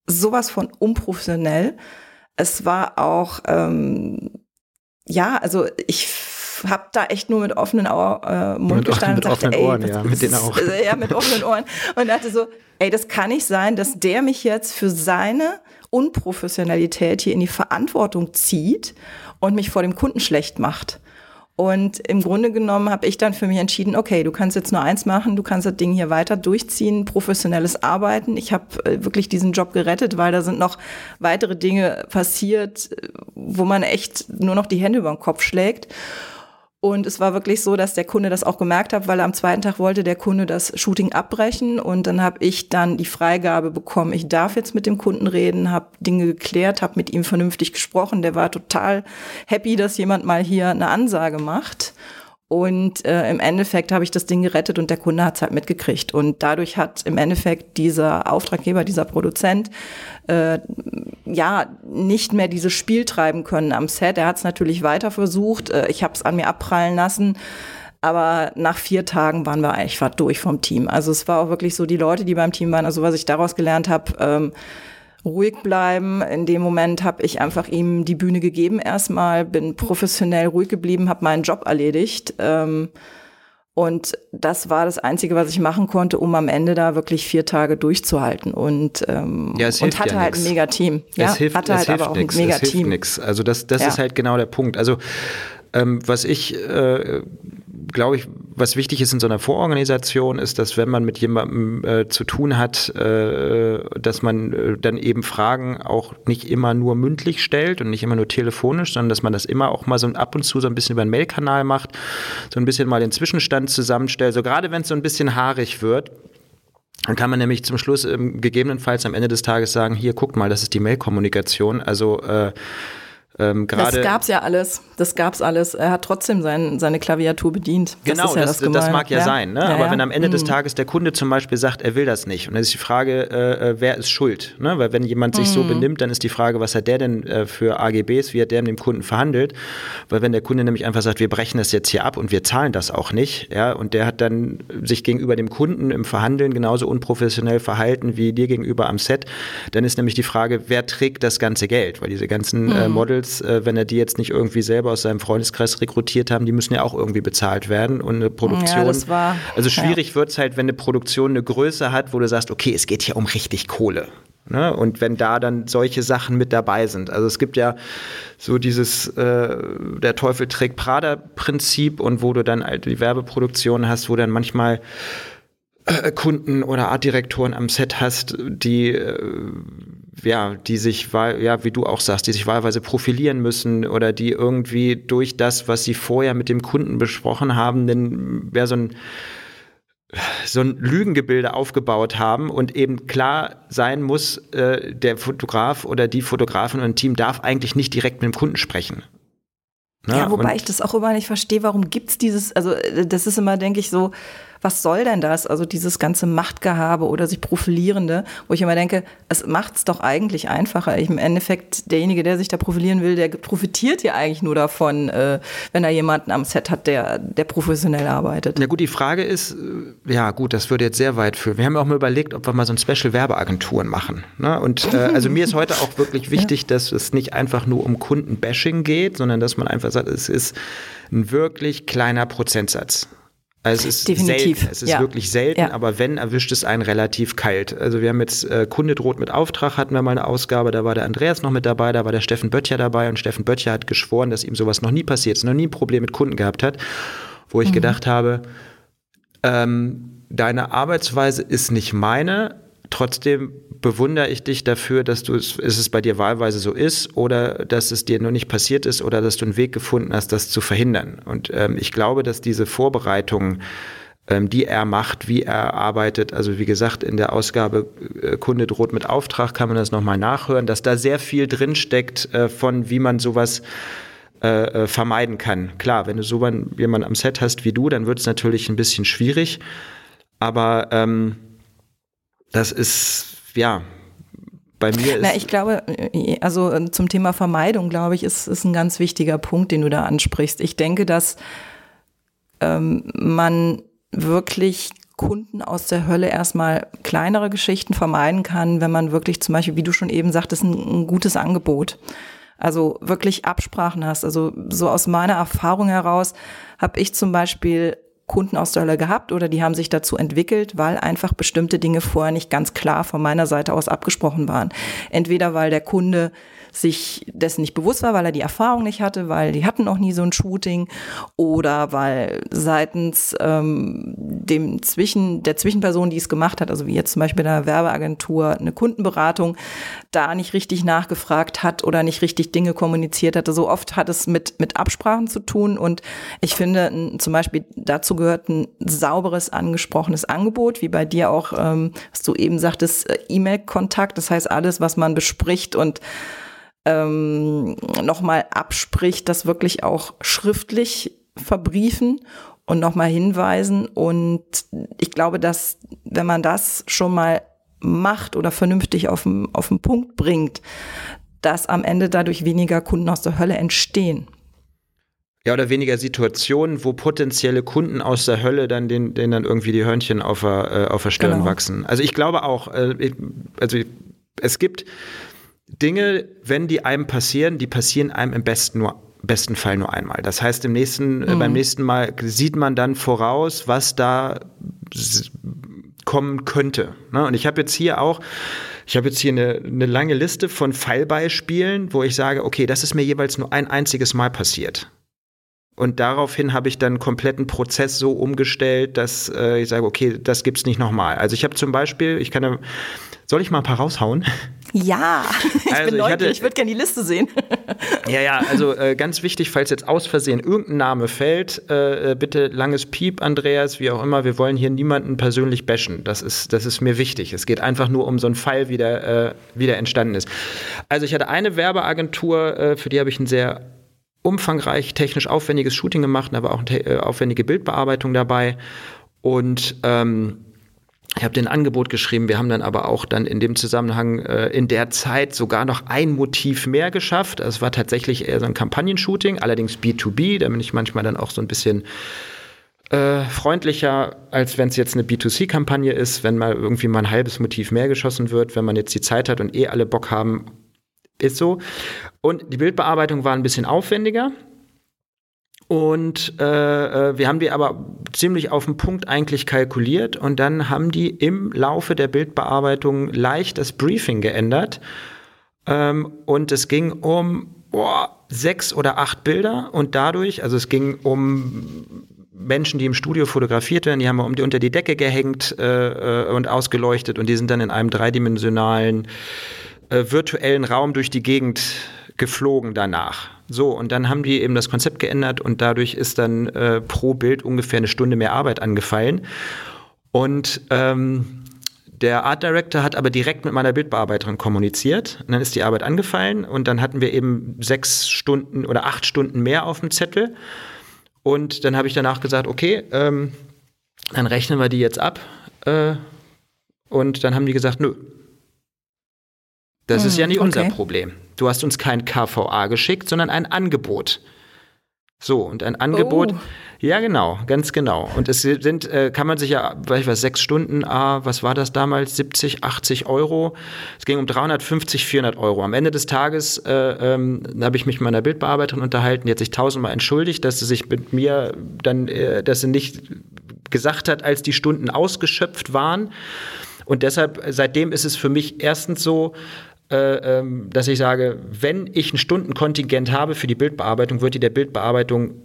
sowas von unprofessionell. Es war auch, ähm, ja, also ich habe da echt nur mit offenen Au äh, Mund mit, gestanden mit und sagte, ey, Ohren, ja, mit denen auch. ja, mit offenen Ohren und dachte so, ey, das kann nicht sein, dass der mich jetzt für seine Unprofessionalität hier in die Verantwortung zieht und mich vor dem Kunden schlecht macht. Und im Grunde genommen habe ich dann für mich entschieden, okay, du kannst jetzt nur eins machen, du kannst das Ding hier weiter durchziehen, professionelles Arbeiten. Ich habe äh, wirklich diesen Job gerettet, weil da sind noch weitere Dinge passiert, wo man echt nur noch die Hände über den Kopf schlägt. Und es war wirklich so, dass der Kunde das auch gemerkt hat, weil am zweiten Tag wollte der Kunde das Shooting abbrechen und dann habe ich dann die Freigabe bekommen, ich darf jetzt mit dem Kunden reden, habe Dinge geklärt, habe mit ihm vernünftig gesprochen. Der war total happy, dass jemand mal hier eine Ansage macht. Und äh, im Endeffekt habe ich das Ding gerettet und der Kunde hat es halt mitgekriegt. Und dadurch hat im Endeffekt dieser Auftraggeber, dieser Produzent, äh, ja, nicht mehr dieses Spiel treiben können am Set. Er hat es natürlich weiter versucht. Äh, ich habe es an mir abprallen lassen. Aber nach vier Tagen waren wir eigentlich durch vom Team. Also es war auch wirklich so, die Leute, die beim Team waren, also was ich daraus gelernt habe, ähm, ruhig bleiben. In dem Moment habe ich einfach ihm die Bühne gegeben erstmal, bin professionell ruhig geblieben, habe meinen Job erledigt. Ähm, und das war das Einzige, was ich machen konnte, um am Ende da wirklich vier Tage durchzuhalten. Und, ähm, ja, und hatte ja halt nix. ein Mega-Team. Ja, es hilft, hatte es halt hilft aber auch nix. ein Mega-Team. Also das, das ja. ist halt genau der Punkt. Also ähm, was ich äh, glaube ich, was wichtig ist in so einer Vororganisation, ist, dass wenn man mit jemandem äh, zu tun hat, äh, dass man äh, dann eben Fragen auch nicht immer nur mündlich stellt und nicht immer nur telefonisch, sondern dass man das immer auch mal so ab und zu so ein bisschen über den Mailkanal macht, so ein bisschen mal den Zwischenstand zusammenstellt. So gerade wenn es so ein bisschen haarig wird, dann kann man nämlich zum Schluss ähm, gegebenenfalls am Ende des Tages sagen, hier guckt mal, das ist die Mailkommunikation. Also äh, ähm, das gab's ja alles. Das gab's alles. Er hat trotzdem sein, seine Klaviatur bedient. Das genau, ja das, das, das, mag ja, ja. sein. Ne? Ja, Aber wenn am Ende mhm. des Tages der Kunde zum Beispiel sagt, er will das nicht, und dann ist die Frage, äh, äh, wer ist schuld? Ne? Weil wenn jemand sich mhm. so benimmt, dann ist die Frage, was hat der denn äh, für AGBs, wie hat der mit dem Kunden verhandelt? Weil wenn der Kunde nämlich einfach sagt, wir brechen das jetzt hier ab und wir zahlen das auch nicht, ja, und der hat dann sich gegenüber dem Kunden im Verhandeln genauso unprofessionell verhalten wie dir gegenüber am Set, dann ist nämlich die Frage, wer trägt das ganze Geld? Weil diese ganzen äh, mhm. Models äh, wenn er die jetzt nicht irgendwie selber aus seinem Freundeskreis rekrutiert haben, die müssen ja auch irgendwie bezahlt werden. Und eine Produktion. Ja, war, also schwierig ja. wird es halt, wenn eine Produktion eine Größe hat, wo du sagst, okay, es geht hier um richtig Kohle. Ne? Und wenn da dann solche Sachen mit dabei sind. Also es gibt ja so dieses äh, der Teufel trägt Prada-Prinzip und wo du dann halt die Werbeproduktion hast, wo dann manchmal Kunden oder Artdirektoren am Set hast, die äh, ja, die sich, ja, wie du auch sagst, die sich wahlweise profilieren müssen oder die irgendwie durch das, was sie vorher mit dem Kunden besprochen haben, denn wäre so ein so ein Lügengebilde aufgebaut haben und eben klar sein muss, äh, der Fotograf oder die Fotografin und Team darf eigentlich nicht direkt mit dem Kunden sprechen. Ne? Ja, wobei und ich das auch immer nicht verstehe, warum gibt's dieses, also äh, das ist immer, denke ich, so, was soll denn das? Also dieses ganze Machtgehabe oder sich profilierende, wo ich immer denke, es macht's doch eigentlich einfacher. Ich, Im Endeffekt, derjenige, der sich da profilieren will, der profitiert ja eigentlich nur davon, äh, wenn er jemanden am Set hat, der, der professionell arbeitet. Na gut, die Frage ist, äh, ja gut, das würde jetzt sehr weit führen. Wir haben auch mal überlegt, ob wir mal so ein Special-Werbeagenturen machen. Ne? Und äh, also mir ist heute auch wirklich wichtig, ja. dass es nicht einfach nur um Kundenbashing geht, sondern dass man einfach sagt, es ist ein wirklich kleiner Prozentsatz. Also es ist Definitiv. selten, es ist ja. wirklich selten, ja. aber wenn, erwischt es einen relativ kalt. Also wir haben jetzt äh, Kunde droht mit Auftrag, hatten wir mal eine Ausgabe, da war der Andreas noch mit dabei, da war der Steffen Böttcher dabei und Steffen Böttcher hat geschworen, dass ihm sowas noch nie passiert ist, noch nie ein Problem mit Kunden gehabt hat, wo ich mhm. gedacht habe, ähm, deine Arbeitsweise ist nicht meine, Trotzdem bewundere ich dich dafür, dass du es, es bei dir wahlweise so ist oder dass es dir nur nicht passiert ist oder dass du einen Weg gefunden hast, das zu verhindern. Und ähm, ich glaube, dass diese Vorbereitungen ähm, die er macht, wie er arbeitet. Also wie gesagt, in der Ausgabe äh, Kunde droht mit Auftrag kann man das nochmal nachhören, dass da sehr viel drinsteckt äh, von, wie man sowas äh, äh vermeiden kann. Klar, wenn du so jemanden am Set hast wie du, dann wird es natürlich ein bisschen schwierig. Aber ähm, das ist, ja, bei mir ist. Na, ich glaube, äh, also äh, zum Thema Vermeidung, glaube ich, ist, ist ein ganz wichtiger Punkt, den du da ansprichst. Ich denke, dass ähm, man wirklich Kunden aus der Hölle erstmal kleinere Geschichten vermeiden kann, wenn man wirklich zum Beispiel, wie du schon eben sagtest, ein, ein gutes Angebot. Also wirklich Absprachen hast. Also so aus meiner Erfahrung heraus habe ich zum Beispiel Kunden aus der Hölle gehabt oder die haben sich dazu entwickelt, weil einfach bestimmte Dinge vorher nicht ganz klar von meiner Seite aus abgesprochen waren. Entweder weil der Kunde sich dessen nicht bewusst war, weil er die Erfahrung nicht hatte, weil die hatten noch nie so ein Shooting oder weil seitens ähm, dem Zwischen, der Zwischenperson, die es gemacht hat, also wie jetzt zum Beispiel bei der Werbeagentur eine Kundenberatung, da nicht richtig nachgefragt hat oder nicht richtig Dinge kommuniziert hatte. So oft hat es mit, mit Absprachen zu tun und ich finde zum Beispiel dazu gehört ein sauberes, angesprochenes Angebot, wie bei dir auch, ähm, was du eben sagtest, äh, E-Mail-Kontakt, das heißt alles, was man bespricht und ähm, nochmal abspricht, das wirklich auch schriftlich verbriefen und nochmal hinweisen. Und ich glaube, dass wenn man das schon mal macht oder vernünftig auf den, auf den Punkt bringt, dass am Ende dadurch weniger Kunden aus der Hölle entstehen. Ja, oder weniger Situationen, wo potenzielle Kunden aus der Hölle dann den, denen dann irgendwie die Hörnchen auf der, äh, auf der Stirn genau. wachsen. Also ich glaube auch, äh, also es gibt Dinge, wenn die einem passieren, die passieren einem im besten nur besten Fall nur einmal. Das heißt, im nächsten, äh, mhm. beim nächsten Mal sieht man dann voraus, was da kommen könnte. Ne? Und ich habe jetzt hier auch, ich habe jetzt hier eine, eine lange Liste von Fallbeispielen, wo ich sage, okay, das ist mir jeweils nur ein einziges Mal passiert. Und daraufhin habe ich dann einen kompletten Prozess so umgestellt, dass äh, ich sage, okay, das gibt's nicht nochmal. Also ich habe zum Beispiel, ich kann, soll ich mal ein paar raushauen? Ja, ich also bin neugierig, ich, ich würde gerne die Liste sehen. ja, ja, also äh, ganz wichtig, falls jetzt aus Versehen irgendein Name fällt, äh, äh, bitte langes Piep, Andreas, wie auch immer, wir wollen hier niemanden persönlich bashen. Das ist, das ist mir wichtig. Es geht einfach nur um so einen Fall, wie der, äh, wie der entstanden ist. Also ich hatte eine Werbeagentur, äh, für die habe ich ein sehr umfangreich, technisch aufwendiges Shooting gemacht, aber auch eine äh, aufwendige Bildbearbeitung dabei. Und ähm, ich habe den Angebot geschrieben, wir haben dann aber auch dann in dem Zusammenhang äh, in der Zeit sogar noch ein Motiv mehr geschafft. Es war tatsächlich eher so ein Kampagnenshooting, allerdings B2B, da bin ich manchmal dann auch so ein bisschen äh, freundlicher, als wenn es jetzt eine B2C-Kampagne ist, wenn mal irgendwie mal ein halbes Motiv mehr geschossen wird, wenn man jetzt die Zeit hat und eh alle Bock haben, ist so. Und die Bildbearbeitung war ein bisschen aufwendiger. Und äh, äh, wir haben die aber ziemlich auf den Punkt eigentlich kalkuliert und dann haben die im Laufe der Bildbearbeitung leicht das Briefing geändert. Ähm, und es ging um boah, sechs oder acht Bilder und dadurch, also es ging um Menschen, die im Studio fotografiert werden, die haben wir um die, unter die Decke gehängt äh, äh, und ausgeleuchtet und die sind dann in einem dreidimensionalen äh, virtuellen Raum durch die Gegend geflogen danach. So, und dann haben die eben das Konzept geändert und dadurch ist dann äh, pro Bild ungefähr eine Stunde mehr Arbeit angefallen. Und ähm, der Art Director hat aber direkt mit meiner Bildbearbeiterin kommuniziert. Und dann ist die Arbeit angefallen und dann hatten wir eben sechs Stunden oder acht Stunden mehr auf dem Zettel. Und dann habe ich danach gesagt, okay, ähm, dann rechnen wir die jetzt ab. Äh, und dann haben die gesagt, nö, das hm, ist ja nicht okay. unser Problem. Du hast uns kein KVA geschickt, sondern ein Angebot. So, und ein Angebot, oh. ja genau, ganz genau. Und es sind, äh, kann man sich ja, weiß ich was, sechs Stunden, ah, was war das damals, 70, 80 Euro. Es ging um 350, 400 Euro. Am Ende des Tages äh, ähm, habe ich mich mit meiner Bildbearbeiterin unterhalten, die hat sich tausendmal entschuldigt, dass sie sich mit mir dann, äh, dass sie nicht gesagt hat, als die Stunden ausgeschöpft waren. Und deshalb, seitdem ist es für mich erstens so, äh, ähm, dass ich sage, wenn ich ein Stundenkontingent habe für die Bildbearbeitung, wird die der Bildbearbeitung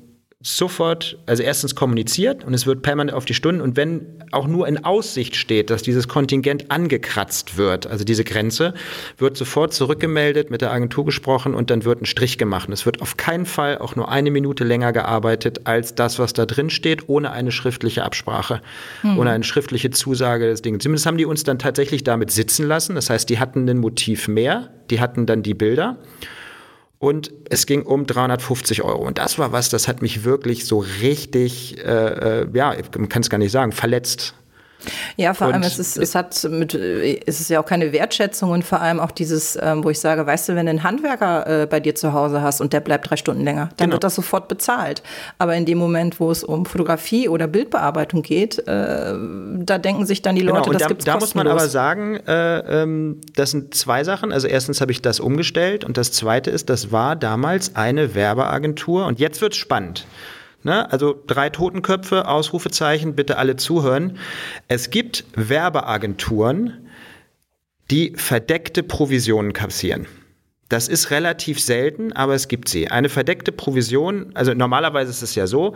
sofort, also erstens kommuniziert und es wird permanent auf die Stunden und wenn auch nur in Aussicht steht, dass dieses Kontingent angekratzt wird, also diese Grenze, wird sofort zurückgemeldet, mit der Agentur gesprochen und dann wird ein Strich gemacht. es wird auf keinen Fall auch nur eine Minute länger gearbeitet als das, was da drin steht, ohne eine schriftliche Absprache, hm. ohne eine schriftliche Zusage des Dings. Zumindest haben die uns dann tatsächlich damit sitzen lassen. Das heißt, die hatten ein Motiv mehr, die hatten dann die Bilder und es ging um 350 Euro. Und das war was, das hat mich wirklich so richtig, äh, äh ja, man kann es gar nicht sagen, verletzt. Ja, vor und allem, es, ist, es hat mit, es ist ja auch keine Wertschätzung und vor allem auch dieses, ähm, wo ich sage, weißt du, wenn du einen Handwerker äh, bei dir zu Hause hast und der bleibt drei Stunden länger, dann genau. wird das sofort bezahlt. Aber in dem Moment, wo es um Fotografie oder Bildbearbeitung geht, äh, da denken sich dann die genau, Leute, genau. das da, gibt's Da muss man aber sagen, äh, ähm, das sind zwei Sachen. Also erstens habe ich das umgestellt und das zweite ist, das war damals eine Werbeagentur und jetzt wird's spannend. Ne? Also drei Totenköpfe, Ausrufezeichen, bitte alle zuhören. Es gibt Werbeagenturen, die verdeckte Provisionen kassieren. Das ist relativ selten, aber es gibt sie. Eine verdeckte Provision, also normalerweise ist es ja so,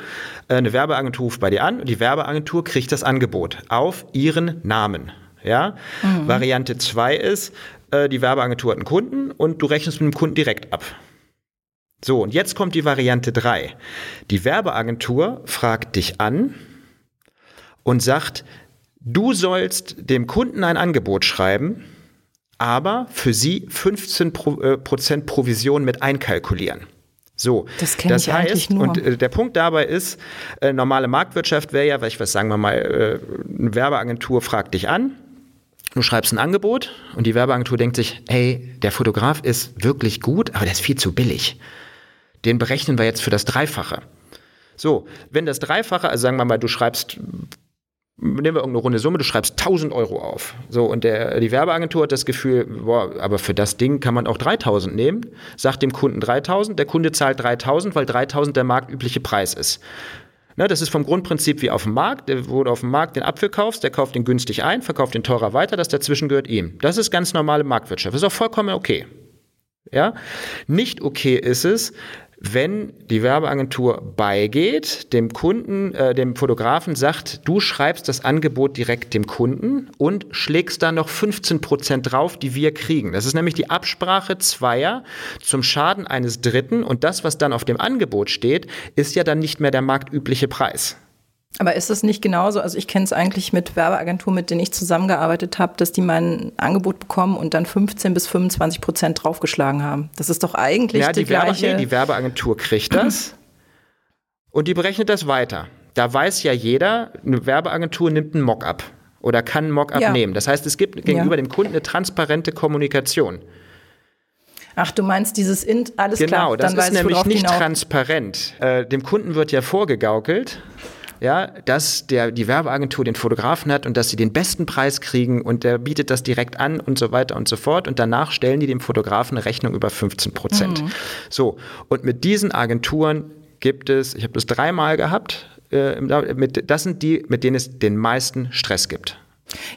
äh, eine Werbeagentur ruft bei dir an und die Werbeagentur kriegt das Angebot auf ihren Namen. Ja? Mhm. Variante 2 ist, äh, die Werbeagentur hat einen Kunden und du rechnest mit dem Kunden direkt ab. So, und jetzt kommt die Variante 3. Die Werbeagentur fragt dich an und sagt, du sollst dem Kunden ein Angebot schreiben, aber für sie 15% äh, Provision mit einkalkulieren. So, das, das heißt, nur. und äh, der Punkt dabei ist, äh, normale Marktwirtschaft wäre ja, weil ich was sagen wir mal, äh, eine Werbeagentur fragt dich an, du schreibst ein Angebot und die Werbeagentur denkt sich, hey, der Fotograf ist wirklich gut, aber der ist viel zu billig den berechnen wir jetzt für das Dreifache. So, wenn das Dreifache, also sagen wir mal, du schreibst nehmen wir irgendeine runde Summe, du schreibst 1000 Euro auf. So, und der, die Werbeagentur hat das Gefühl, boah, aber für das Ding kann man auch 3000 nehmen, sagt dem Kunden 3000, der Kunde zahlt 3000, weil 3000 der marktübliche Preis ist. Ne, das ist vom Grundprinzip wie auf dem Markt, wo du auf dem Markt den Apfel kaufst, der kauft den günstig ein, verkauft den teurer weiter, das dazwischen gehört ihm. Das ist ganz normale Marktwirtschaft. Das ist auch vollkommen okay. Ja? Nicht okay ist es, wenn die Werbeagentur beigeht, dem Kunden, äh, dem Fotografen sagt, du schreibst das Angebot direkt dem Kunden und schlägst dann noch 15 Prozent drauf, die wir kriegen. Das ist nämlich die Absprache zweier zum Schaden eines Dritten und das, was dann auf dem Angebot steht, ist ja dann nicht mehr der marktübliche Preis. Aber ist das nicht genauso? Also ich kenne es eigentlich mit Werbeagenturen, mit denen ich zusammengearbeitet habe, dass die mein Angebot bekommen und dann 15 bis 25 Prozent draufgeschlagen haben. Das ist doch eigentlich ja, die, die Werbe gleiche... die Werbeagentur kriegt das und die berechnet das weiter. Da weiß ja jeder, eine Werbeagentur nimmt einen Mock-up oder kann einen Mock-up ja. nehmen. Das heißt, es gibt gegenüber ja. dem Kunden eine transparente Kommunikation. Ach, du meinst dieses Int, alles genau, klar. Genau, das ist nämlich nicht transparent. Äh, dem Kunden wird ja vorgegaukelt, ja, dass der, die Werbeagentur den Fotografen hat und dass sie den besten Preis kriegen und der bietet das direkt an und so weiter und so fort. Und danach stellen die dem Fotografen eine Rechnung über 15 Prozent. Mhm. So, und mit diesen Agenturen gibt es, ich habe das dreimal gehabt, äh, mit, das sind die, mit denen es den meisten Stress gibt.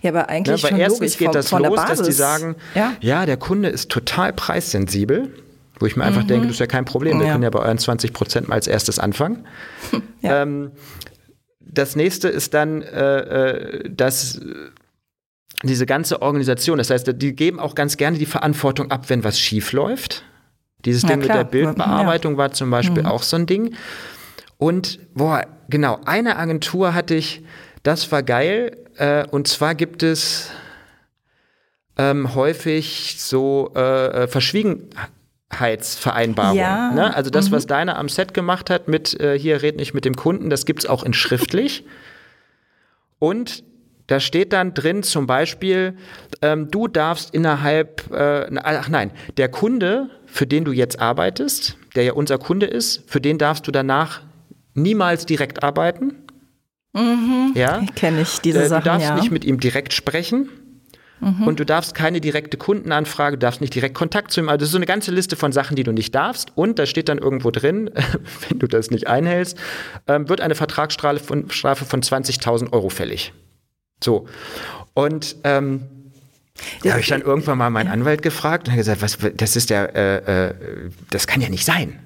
Ja, aber eigentlich ne, weil erstens geht das los, dass die sagen, ja? ja, der Kunde ist total preissensibel. Wo ich mir einfach mhm. denke, das ist ja kein Problem, wir ja. können ja bei euren 20 Prozent mal als erstes anfangen. Ja. Ähm, das nächste ist dann, äh, äh, dass diese ganze Organisation, das heißt, die geben auch ganz gerne die Verantwortung ab, wenn was schief läuft. Dieses ja, Ding klar. mit der Bildbearbeitung ja. war zum Beispiel mhm. auch so ein Ding. Und, boah, genau, eine Agentur hatte ich, das war geil. Äh, und zwar gibt es ähm, häufig so äh, äh Verschwiegen Heitsvereinbarung. Ja. Ne? Also das, mhm. was Deiner am Set gemacht hat mit äh, hier red nicht mit dem Kunden, das gibt es auch in schriftlich. Und da steht dann drin zum Beispiel, ähm, du darfst innerhalb, äh, ach nein, der Kunde, für den du jetzt arbeitest, der ja unser Kunde ist, für den darfst du danach niemals direkt arbeiten. Mhm. Ja, kenne ich diese äh, Sachen. Du darfst ja. nicht mit ihm direkt sprechen. Mhm. Und du darfst keine direkte Kundenanfrage, du darfst nicht direkt Kontakt zu ihm. Also das ist so eine ganze Liste von Sachen, die du nicht darfst. Und da steht dann irgendwo drin, wenn du das nicht einhältst, ähm, wird eine Vertragsstrafe von, Strafe von 20.000 Euro fällig. So. Und ähm, da habe ich dann irgendwann mal meinen Anwalt gefragt und er gesagt, was, das ist ja, äh, äh, das kann ja nicht sein.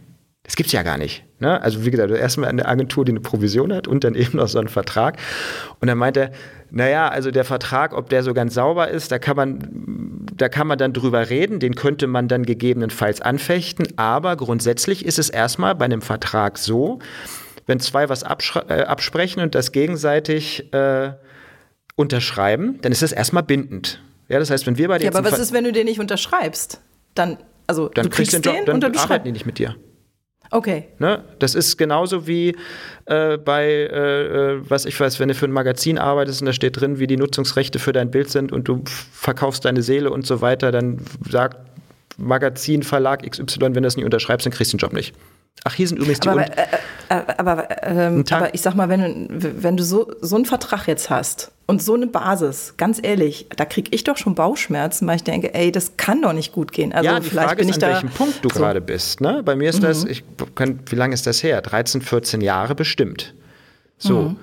Das gibt's ja gar nicht. Ne? Also wie gesagt, erstmal eine Agentur, die eine Provision hat und dann eben noch so einen Vertrag. Und dann meinte er, naja, also der Vertrag, ob der so ganz sauber ist, da kann man, da kann man dann drüber reden, den könnte man dann gegebenenfalls anfechten. Aber grundsätzlich ist es erstmal bei einem Vertrag so, wenn zwei was äh, absprechen und das gegenseitig äh, unterschreiben, dann ist das erstmal bindend. Ja, das heißt, wenn wir beide ja, aber was ist, wenn du den nicht unterschreibst? Dann, also dann du kriegst, kriegst den, Job, dann und arbeiten die nicht mit dir. Okay. Ne? Das ist genauso wie äh, bei, äh, äh, was ich weiß, wenn du für ein Magazin arbeitest und da steht drin, wie die Nutzungsrechte für dein Bild sind und du verkaufst deine Seele und so weiter, dann sagt Magazin, Verlag XY, wenn du das nicht unterschreibst, dann kriegst du den Job nicht. Ach, hier sind übrigens die. Aber, äh, äh, aber, ähm, aber ich sag mal, wenn, wenn du so, so einen Vertrag jetzt hast und so eine Basis, ganz ehrlich, da kriege ich doch schon Bauchschmerzen, weil ich denke, ey, das kann doch nicht gut gehen. Also ja, die vielleicht Frage bin ist, ich an da welchem Punkt du so. gerade bist. Ne? Bei mir ist mhm. das, ich wie lange ist das her? 13, 14 Jahre bestimmt. So. Mhm.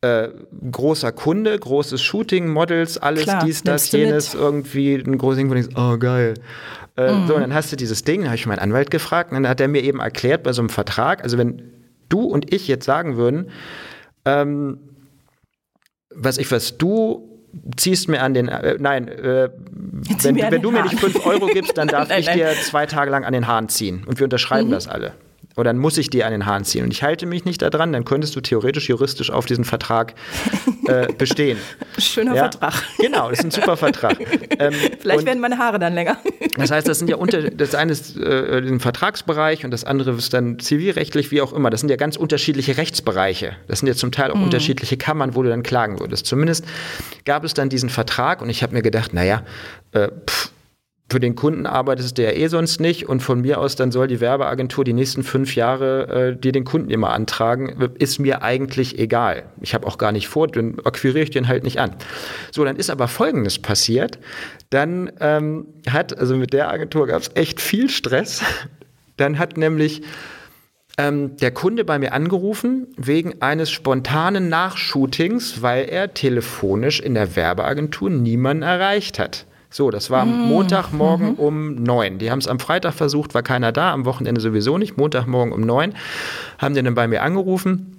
Äh, großer Kunde, großes Shooting, Models, alles Klar, dies, das, jenes, irgendwie ein großes Ding, wo du denkst, oh geil. Äh, mhm. So, und dann hast du dieses Ding, habe ich meinen Anwalt gefragt, und dann hat er mir eben erklärt, bei so einem Vertrag, also wenn du und ich jetzt sagen würden, ähm, was ich was, du ziehst mir an den, äh, nein, äh, wenn, wenn du mir nicht fünf Euro gibst, dann darf nein, ich nein. dir zwei Tage lang an den Haaren ziehen und wir unterschreiben mhm. das alle oder dann muss ich dir an den Haaren ziehen. Und ich halte mich nicht daran, dann könntest du theoretisch juristisch auf diesen Vertrag äh, bestehen. Schöner ja? Vertrag. Genau, das ist ein super Vertrag. Ähm, Vielleicht werden meine Haare dann länger. Das heißt, das sind ja unter, das eine ist äh, den Vertragsbereich und das andere ist dann zivilrechtlich, wie auch immer. Das sind ja ganz unterschiedliche Rechtsbereiche. Das sind ja zum Teil auch mhm. unterschiedliche Kammern, wo du dann klagen würdest. Zumindest gab es dann diesen Vertrag und ich habe mir gedacht, naja, äh, pff, für den Kunden arbeitest du ja eh sonst nicht und von mir aus dann soll die Werbeagentur die nächsten fünf Jahre äh, dir den Kunden immer antragen, ist mir eigentlich egal. Ich habe auch gar nicht vor, dann akquiriere ich den halt nicht an. So, dann ist aber Folgendes passiert. Dann ähm, hat, also mit der Agentur gab es echt viel Stress. Dann hat nämlich ähm, der Kunde bei mir angerufen wegen eines spontanen Nachshootings, weil er telefonisch in der Werbeagentur niemanden erreicht hat. So, das war mhm. Montagmorgen mhm. um neun. Die haben es am Freitag versucht, war keiner da, am Wochenende sowieso nicht. Montagmorgen um neun haben die dann bei mir angerufen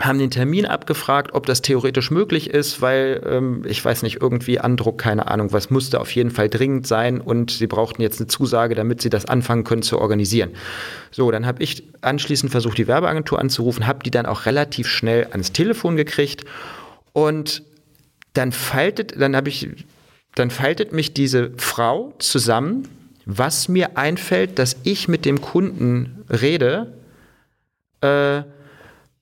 haben den Termin abgefragt, ob das theoretisch möglich ist, weil ähm, ich weiß nicht, irgendwie Andruck, keine Ahnung, was musste auf jeden Fall dringend sein und sie brauchten jetzt eine Zusage, damit sie das anfangen können zu organisieren. So, dann habe ich anschließend versucht, die Werbeagentur anzurufen, habe die dann auch relativ schnell ans Telefon gekriegt und dann faltet, dann habe ich dann faltet mich diese Frau zusammen, was mir einfällt, dass ich mit dem Kunden rede, äh,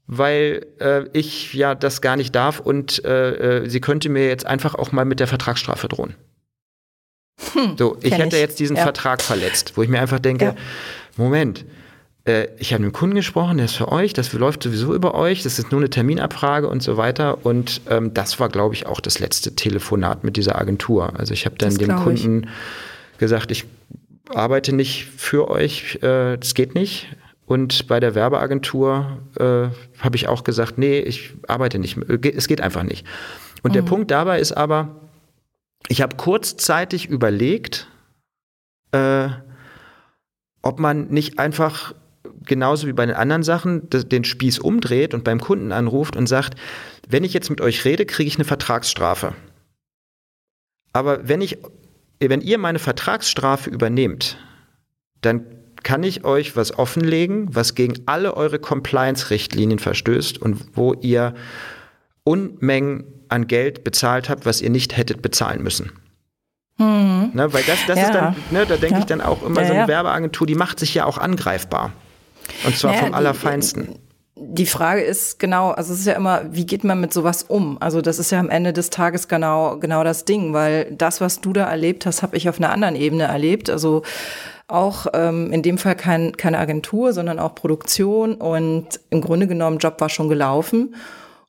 weil äh, ich ja das gar nicht darf und äh, äh sie könnte mir jetzt einfach auch mal mit der Vertragsstrafe drohen. Hm, so, ich hätte ich. jetzt diesen ja. Vertrag verletzt, wo ich mir einfach denke, ja. Moment, äh, ich habe mit dem Kunden gesprochen, der ist für euch, das läuft sowieso über euch, das ist nur eine Terminabfrage und so weiter. Und ähm, das war, glaube ich, auch das letzte Telefonat mit dieser Agentur. Also ich habe dann das dem Kunden ich. gesagt, ich arbeite nicht für euch, äh, das geht nicht. Und bei der Werbeagentur äh, habe ich auch gesagt, nee, ich arbeite nicht, es geht einfach nicht. Und mhm. der Punkt dabei ist aber, ich habe kurzzeitig überlegt, äh, ob man nicht einfach genauso wie bei den anderen Sachen den Spieß umdreht und beim Kunden anruft und sagt, wenn ich jetzt mit euch rede, kriege ich eine Vertragsstrafe. Aber wenn ich, wenn ihr meine Vertragsstrafe übernehmt, dann kann ich euch was offenlegen, was gegen alle eure Compliance-Richtlinien verstößt und wo ihr Unmengen an Geld bezahlt habt, was ihr nicht hättet bezahlen müssen. Mhm. Ne, weil das, das ja. ist dann, ne, da denke ja. ich dann auch immer, ja, so eine Werbeagentur, die macht sich ja auch angreifbar. Und zwar naja, vom Allerfeinsten. Die Frage ist genau, also es ist ja immer, wie geht man mit sowas um? Also das ist ja am Ende des Tages genau, genau das Ding, weil das, was du da erlebt hast, habe ich auf einer anderen Ebene erlebt. Also auch ähm, in dem Fall kein, keine Agentur, sondern auch Produktion und im Grunde genommen Job war schon gelaufen.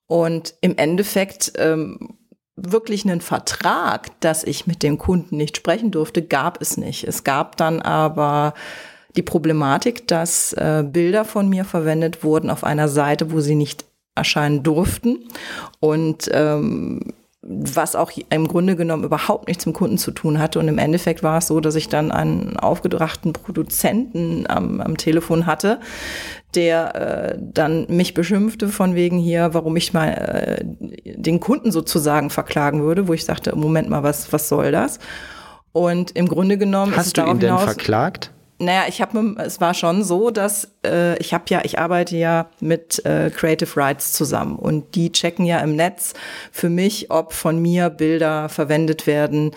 Und im Endeffekt ähm, wirklich einen Vertrag, dass ich mit dem Kunden nicht sprechen durfte, gab es nicht. Es gab dann aber die Problematik, dass äh, Bilder von mir verwendet wurden auf einer Seite, wo sie nicht erscheinen durften. Und ähm, was auch im Grunde genommen überhaupt nichts mit dem Kunden zu tun hatte. Und im Endeffekt war es so, dass ich dann einen aufgebrachten Produzenten am, am Telefon hatte, der äh, dann mich beschimpfte von wegen hier, warum ich mal äh, den Kunden sozusagen verklagen würde, wo ich sagte, Moment mal, was, was soll das? Und im Grunde genommen Hast du ihn denn verklagt? Naja, ich habe, es war schon so, dass äh, ich habe ja, ich arbeite ja mit äh, Creative Rights zusammen. Und die checken ja im Netz für mich, ob von mir Bilder verwendet werden,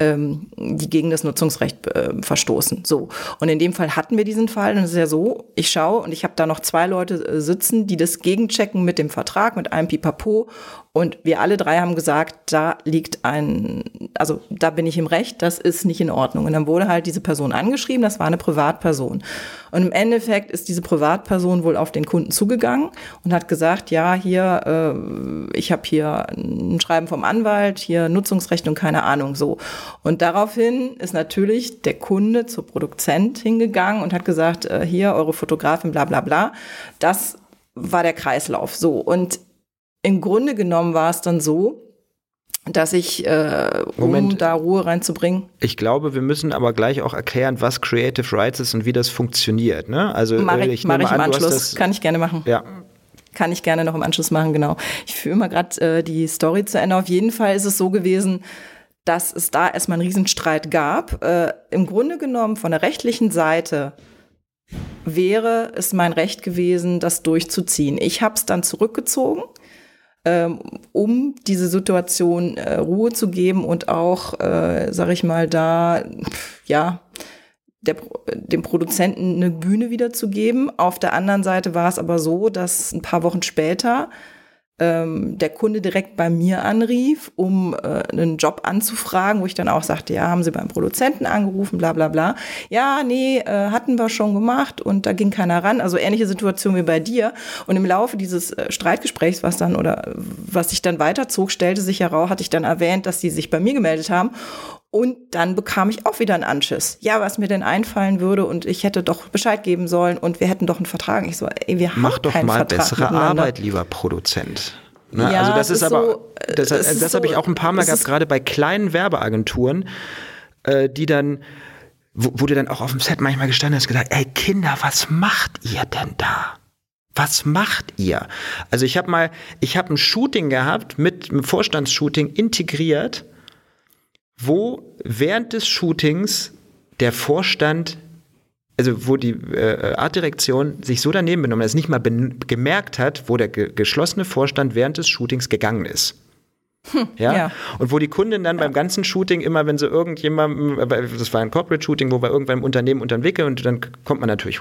ähm, die gegen das Nutzungsrecht äh, verstoßen. So. Und in dem Fall hatten wir diesen Fall. Und es ist ja so, ich schaue und ich habe da noch zwei Leute äh, sitzen, die das gegenchecken mit dem Vertrag, mit einem Pipapo. Und wir alle drei haben gesagt, da liegt ein, also da bin ich im Recht, das ist nicht in Ordnung. Und dann wurde halt diese Person angeschrieben, das war eine Privatperson. Und im Endeffekt ist diese Privatperson wohl auf den Kunden zugegangen und hat gesagt, ja, hier, äh, ich habe hier ein Schreiben vom Anwalt, hier Nutzungsrecht und keine Ahnung so. Und daraufhin ist natürlich der Kunde zur Produzent hingegangen und hat gesagt, äh, hier, eure Fotografin, bla bla bla. Das war der Kreislauf so. Und im Grunde genommen war es dann so, dass ich, äh, um Moment. da Ruhe reinzubringen. Ich glaube, wir müssen aber gleich auch erklären, was Creative Rights ist und wie das funktioniert. Ne? Also mach ich, ich, mach ich im an, Anschluss, kann ich gerne machen. Ja. Kann ich gerne noch im Anschluss machen, genau. Ich führe mal gerade äh, die Story zu Ende. Auf jeden Fall ist es so gewesen, dass es da erstmal einen Riesenstreit gab. Äh, Im Grunde genommen von der rechtlichen Seite wäre es mein Recht gewesen, das durchzuziehen. Ich habe es dann zurückgezogen ähm, um diese Situation äh, Ruhe zu geben und auch, äh, sag ich mal, da, ja, der, dem Produzenten eine Bühne wiederzugeben. Auf der anderen Seite war es aber so, dass ein paar Wochen später ähm, der Kunde direkt bei mir anrief, um äh, einen Job anzufragen, wo ich dann auch sagte, ja, haben Sie beim Produzenten angerufen, bla bla bla. Ja, nee, äh, hatten wir schon gemacht und da ging keiner ran. Also ähnliche Situation wie bei dir. Und im Laufe dieses äh, Streitgesprächs, was dann oder was sich dann weiterzog, stellte sich heraus, hatte ich dann erwähnt, dass die sich bei mir gemeldet haben. Und dann bekam ich auch wieder einen Anschiss. Ja, was mir denn einfallen würde und ich hätte doch Bescheid geben sollen und wir hätten doch einen Vertrag. Ich so, ey, wir haben Mach doch keinen mal Vertrag bessere Arbeit, lieber Produzent. Ne? Ja, also das ist, ist aber, so, das, das, das habe ich auch ein paar Mal gehabt, gerade bei kleinen Werbeagenturen, äh, die dann, wo, wo du dann auch auf dem Set manchmal gestanden hast, gesagt, ey Kinder, was macht ihr denn da? Was macht ihr? Also ich habe mal, ich habe ein Shooting gehabt mit einem Vorstandsshooting integriert wo während des Shootings der Vorstand, also wo die äh, Artdirektion sich so daneben benommen, dass es nicht mal gemerkt hat, wo der ge geschlossene Vorstand während des Shootings gegangen ist. Hm, ja? ja? Und wo die Kundin dann ja. beim ganzen Shooting immer, wenn sie irgendjemandem, das war ein Corporate Shooting, wo wir irgendwann im Unternehmen unterwickeln und dann kommt man natürlich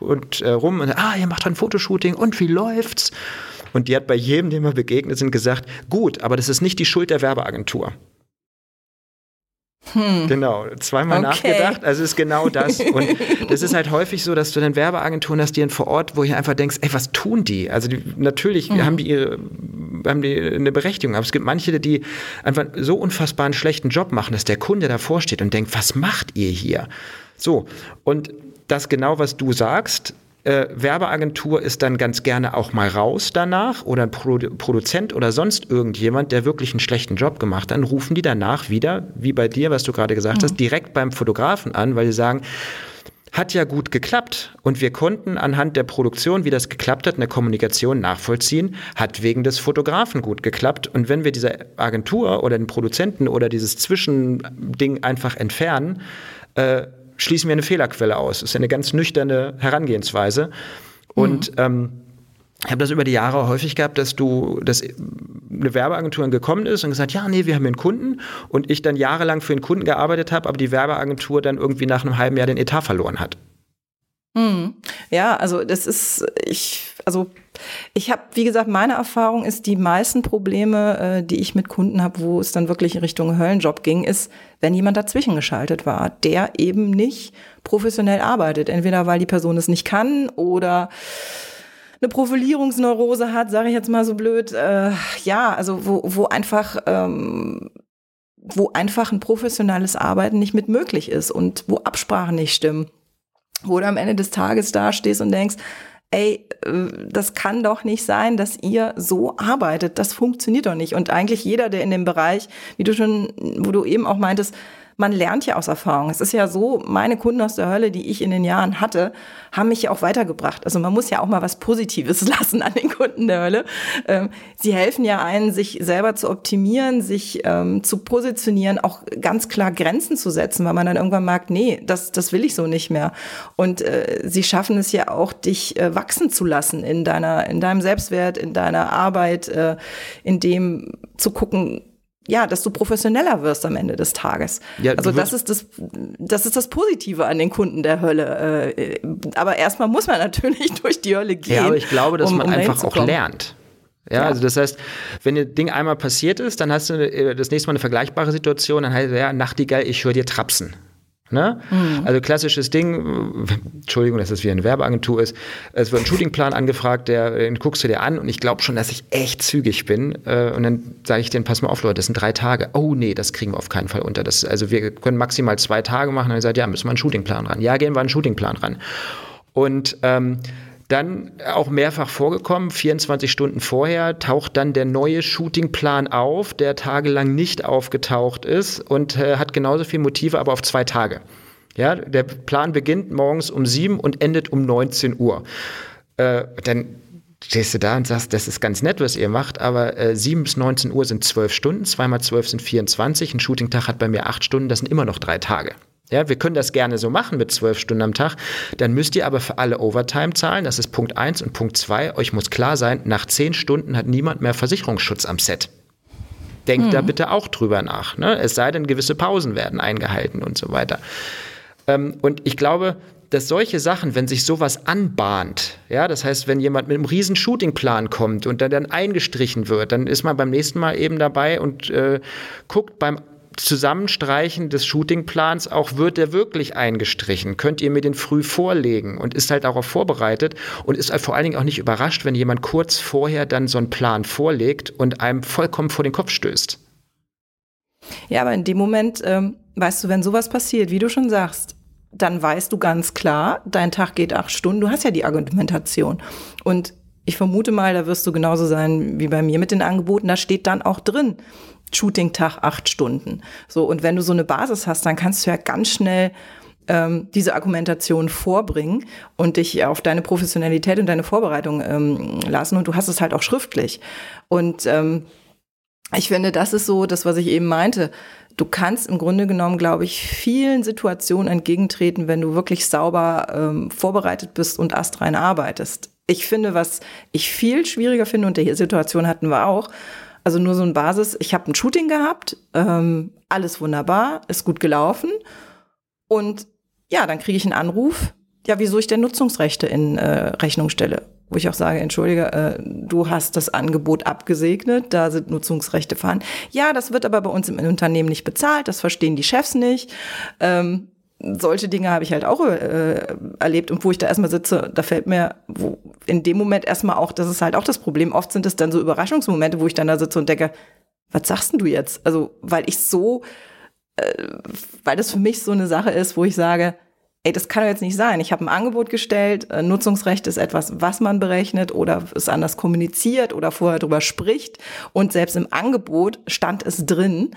und äh, rum und ah, ihr macht ein Fotoshooting und wie läuft's? Und die hat bei jedem, dem wir begegnet sind, gesagt, gut, aber das ist nicht die Schuld der Werbeagentur. Hm. Genau, zweimal okay. nachgedacht. Also ist genau das. Und das ist halt häufig so, dass du dann Werbeagenturen hast, die dann vor Ort, wo ich einfach denkst, ey, was tun die? Also die, natürlich mhm. haben die ihre, haben die eine Berechtigung, aber es gibt manche, die einfach so unfassbar einen schlechten Job machen, dass der Kunde davor steht und denkt, was macht ihr hier? So, und das genau, was du sagst, äh, Werbeagentur ist dann ganz gerne auch mal raus danach oder ein Produ Produzent oder sonst irgendjemand, der wirklich einen schlechten Job gemacht hat, dann rufen die danach wieder, wie bei dir, was du gerade gesagt mhm. hast, direkt beim Fotografen an, weil sie sagen, hat ja gut geklappt und wir konnten anhand der Produktion, wie das geklappt hat, in der Kommunikation nachvollziehen, hat wegen des Fotografen gut geklappt und wenn wir diese Agentur oder den Produzenten oder dieses Zwischending einfach entfernen, äh, schließen wir eine Fehlerquelle aus. Das ist eine ganz nüchterne Herangehensweise. Und mhm. ähm, ich habe das über die Jahre häufig gehabt, dass du, dass eine Werbeagentur gekommen ist und gesagt, ja, nee, wir haben einen Kunden und ich dann jahrelang für den Kunden gearbeitet habe, aber die Werbeagentur dann irgendwie nach einem halben Jahr den Etat verloren hat. Hm. Ja, also das ist, ich, also ich habe, wie gesagt, meine Erfahrung ist, die meisten Probleme, äh, die ich mit Kunden habe, wo es dann wirklich in Richtung Höllenjob ging, ist, wenn jemand dazwischen geschaltet war, der eben nicht professionell arbeitet. Entweder weil die Person es nicht kann oder eine Profilierungsneurose hat, sage ich jetzt mal so blöd. Äh, ja, also wo, wo einfach ähm, wo einfach ein professionelles Arbeiten nicht mit möglich ist und wo Absprachen nicht stimmen wo du am Ende des Tages dastehst und denkst, ey, äh, das kann doch nicht sein, dass ihr so arbeitet. Das funktioniert doch nicht. Und eigentlich jeder, der in dem Bereich, wie du schon, wo du eben auch meintest, man lernt ja aus Erfahrung. Es ist ja so, meine Kunden aus der Hölle, die ich in den Jahren hatte, haben mich ja auch weitergebracht. Also man muss ja auch mal was Positives lassen an den Kunden der Hölle. Ähm, sie helfen ja einen, sich selber zu optimieren, sich ähm, zu positionieren, auch ganz klar Grenzen zu setzen, weil man dann irgendwann merkt, nee, das, das will ich so nicht mehr. Und äh, sie schaffen es ja auch, dich äh, wachsen zu lassen in deiner, in deinem Selbstwert, in deiner Arbeit, äh, in dem zu gucken, ja, dass du professioneller wirst am Ende des Tages. Ja, also das ist das, das ist das Positive an den Kunden der Hölle. Äh, aber erstmal muss man natürlich durch die Hölle gehen. Ja, aber ich glaube, dass um, man um einfach auch lernt. Ja, ja, also das heißt, wenn ein Ding einmal passiert ist, dann hast du äh, das nächste Mal eine vergleichbare Situation, dann heißt es, ja, Nachtigall, ich höre dir trapsen. Ne? Mhm. Also klassisches Ding, Entschuldigung, dass das wie eine Werbeagentur ist. Es wird ein Shootingplan angefragt, der, den guckst du dir an und ich glaube schon, dass ich echt zügig bin. Äh, und dann sage ich denen, pass mal auf, Leute, das sind drei Tage. Oh nee, das kriegen wir auf keinen Fall unter. Das, also wir können maximal zwei Tage machen. Und dann sagt, ja, müssen wir einen Shootingplan ran. Ja, gehen wir einen Shootingplan ran. Und ähm, dann auch mehrfach vorgekommen, 24 Stunden vorher taucht dann der neue Shootingplan auf, der tagelang nicht aufgetaucht ist und äh, hat genauso viele Motive, aber auf zwei Tage. Ja, der Plan beginnt morgens um sieben und endet um 19 Uhr. Äh, dann stehst du da und sagst, das ist ganz nett, was ihr macht, aber äh, 7 bis 19 Uhr sind zwölf Stunden, zweimal zwölf sind 24, ein Shootingtag hat bei mir acht Stunden, das sind immer noch drei Tage. Ja, wir können das gerne so machen mit zwölf Stunden am Tag. Dann müsst ihr aber für alle Overtime zahlen. Das ist Punkt eins und Punkt zwei. Euch muss klar sein, nach zehn Stunden hat niemand mehr Versicherungsschutz am Set. Denkt mhm. da bitte auch drüber nach. Ne? Es sei denn, gewisse Pausen werden eingehalten und so weiter. Ähm, und ich glaube, dass solche Sachen, wenn sich sowas anbahnt, ja, das heißt, wenn jemand mit einem riesen Shootingplan kommt und der dann eingestrichen wird, dann ist man beim nächsten Mal eben dabei und äh, guckt beim Zusammenstreichen des Shootingplans auch, wird der wirklich eingestrichen? Könnt ihr mir den früh vorlegen? Und ist halt darauf vorbereitet und ist halt vor allen Dingen auch nicht überrascht, wenn jemand kurz vorher dann so einen Plan vorlegt und einem vollkommen vor den Kopf stößt. Ja, aber in dem Moment, ähm, weißt du, wenn sowas passiert, wie du schon sagst, dann weißt du ganz klar, dein Tag geht acht Stunden, du hast ja die Argumentation. Und ich vermute mal, da wirst du genauso sein wie bei mir mit den Angeboten, da steht dann auch drin, Shooting-Tag acht Stunden. So, und wenn du so eine Basis hast, dann kannst du ja ganz schnell ähm, diese Argumentation vorbringen und dich auf deine Professionalität und deine Vorbereitung ähm, lassen. Und du hast es halt auch schriftlich. Und ähm, ich finde, das ist so das, was ich eben meinte. Du kannst im Grunde genommen, glaube ich, vielen Situationen entgegentreten, wenn du wirklich sauber ähm, vorbereitet bist und astrein arbeitest. Ich finde, was ich viel schwieriger finde, und die Situation hatten wir auch, also nur so ein Basis. Ich habe ein Shooting gehabt, ähm, alles wunderbar, ist gut gelaufen. Und ja, dann kriege ich einen Anruf, ja, wieso ich denn Nutzungsrechte in äh, Rechnung stelle. Wo ich auch sage, entschuldige, äh, du hast das Angebot abgesegnet, da sind Nutzungsrechte vorhanden. Ja, das wird aber bei uns im Unternehmen nicht bezahlt, das verstehen die Chefs nicht. Ähm, solche Dinge habe ich halt auch äh, erlebt und wo ich da erstmal sitze, da fällt mir wo in dem Moment erstmal auch, das ist halt auch das Problem. Oft sind es dann so Überraschungsmomente, wo ich dann da sitze und denke, was sagst denn du jetzt? Also, weil ich so, äh, weil das für mich so eine Sache ist, wo ich sage, ey, das kann doch jetzt nicht sein. Ich habe ein Angebot gestellt, äh, Nutzungsrecht ist etwas, was man berechnet oder es anders kommuniziert oder vorher drüber spricht. Und selbst im Angebot stand es drin.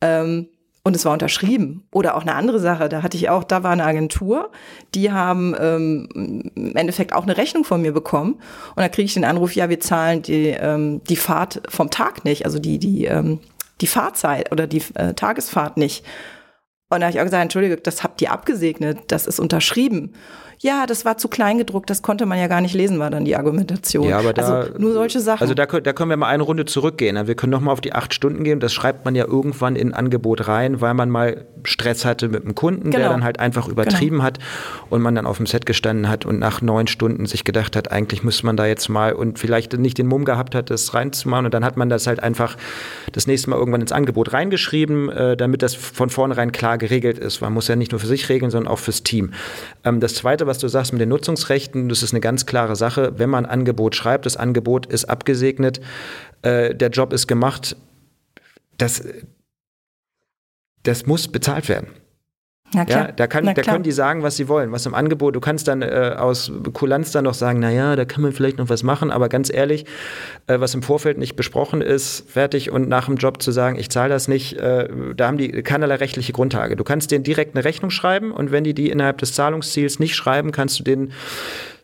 Ähm, und es war unterschrieben. Oder auch eine andere Sache, da hatte ich auch, da war eine Agentur, die haben ähm, im Endeffekt auch eine Rechnung von mir bekommen. Und da kriege ich den Anruf, ja, wir zahlen die, ähm, die Fahrt vom Tag nicht, also die, die, ähm, die Fahrzeit oder die äh, Tagesfahrt nicht. Und da habe ich auch gesagt, entschuldige, das habt ihr abgesegnet, das ist unterschrieben ja, das war zu klein gedruckt, das konnte man ja gar nicht lesen, war dann die Argumentation. Ja, aber da, also nur solche Sachen. Also da, da können wir mal eine Runde zurückgehen. Wir können nochmal auf die acht Stunden gehen. Das schreibt man ja irgendwann in Angebot rein, weil man mal Stress hatte mit einem Kunden, genau. der dann halt einfach übertrieben genau. hat und man dann auf dem Set gestanden hat und nach neun Stunden sich gedacht hat, eigentlich müsste man da jetzt mal und vielleicht nicht den Mumm gehabt hat, das reinzumachen. Und dann hat man das halt einfach das nächste Mal irgendwann ins Angebot reingeschrieben, äh, damit das von vornherein klar geregelt ist. Man muss ja nicht nur für sich regeln, sondern auch fürs Team. Ähm, das Zweite, was du sagst mit den Nutzungsrechten, das ist eine ganz klare Sache. Wenn man ein Angebot schreibt, das Angebot ist abgesegnet, äh, der Job ist gemacht, das, das muss bezahlt werden. Na klar. Ja, da, kann, Na da können die sagen, was sie wollen, was im Angebot. Du kannst dann äh, aus Kulanz dann noch sagen, naja, da kann man vielleicht noch was machen, aber ganz ehrlich, äh, was im Vorfeld nicht besprochen ist, fertig und nach dem Job zu sagen, ich zahle das nicht, äh, da haben die keinerlei rechtliche Grundlage. Du kannst denen direkt eine Rechnung schreiben und wenn die die innerhalb des Zahlungsziels nicht schreiben, kannst du denen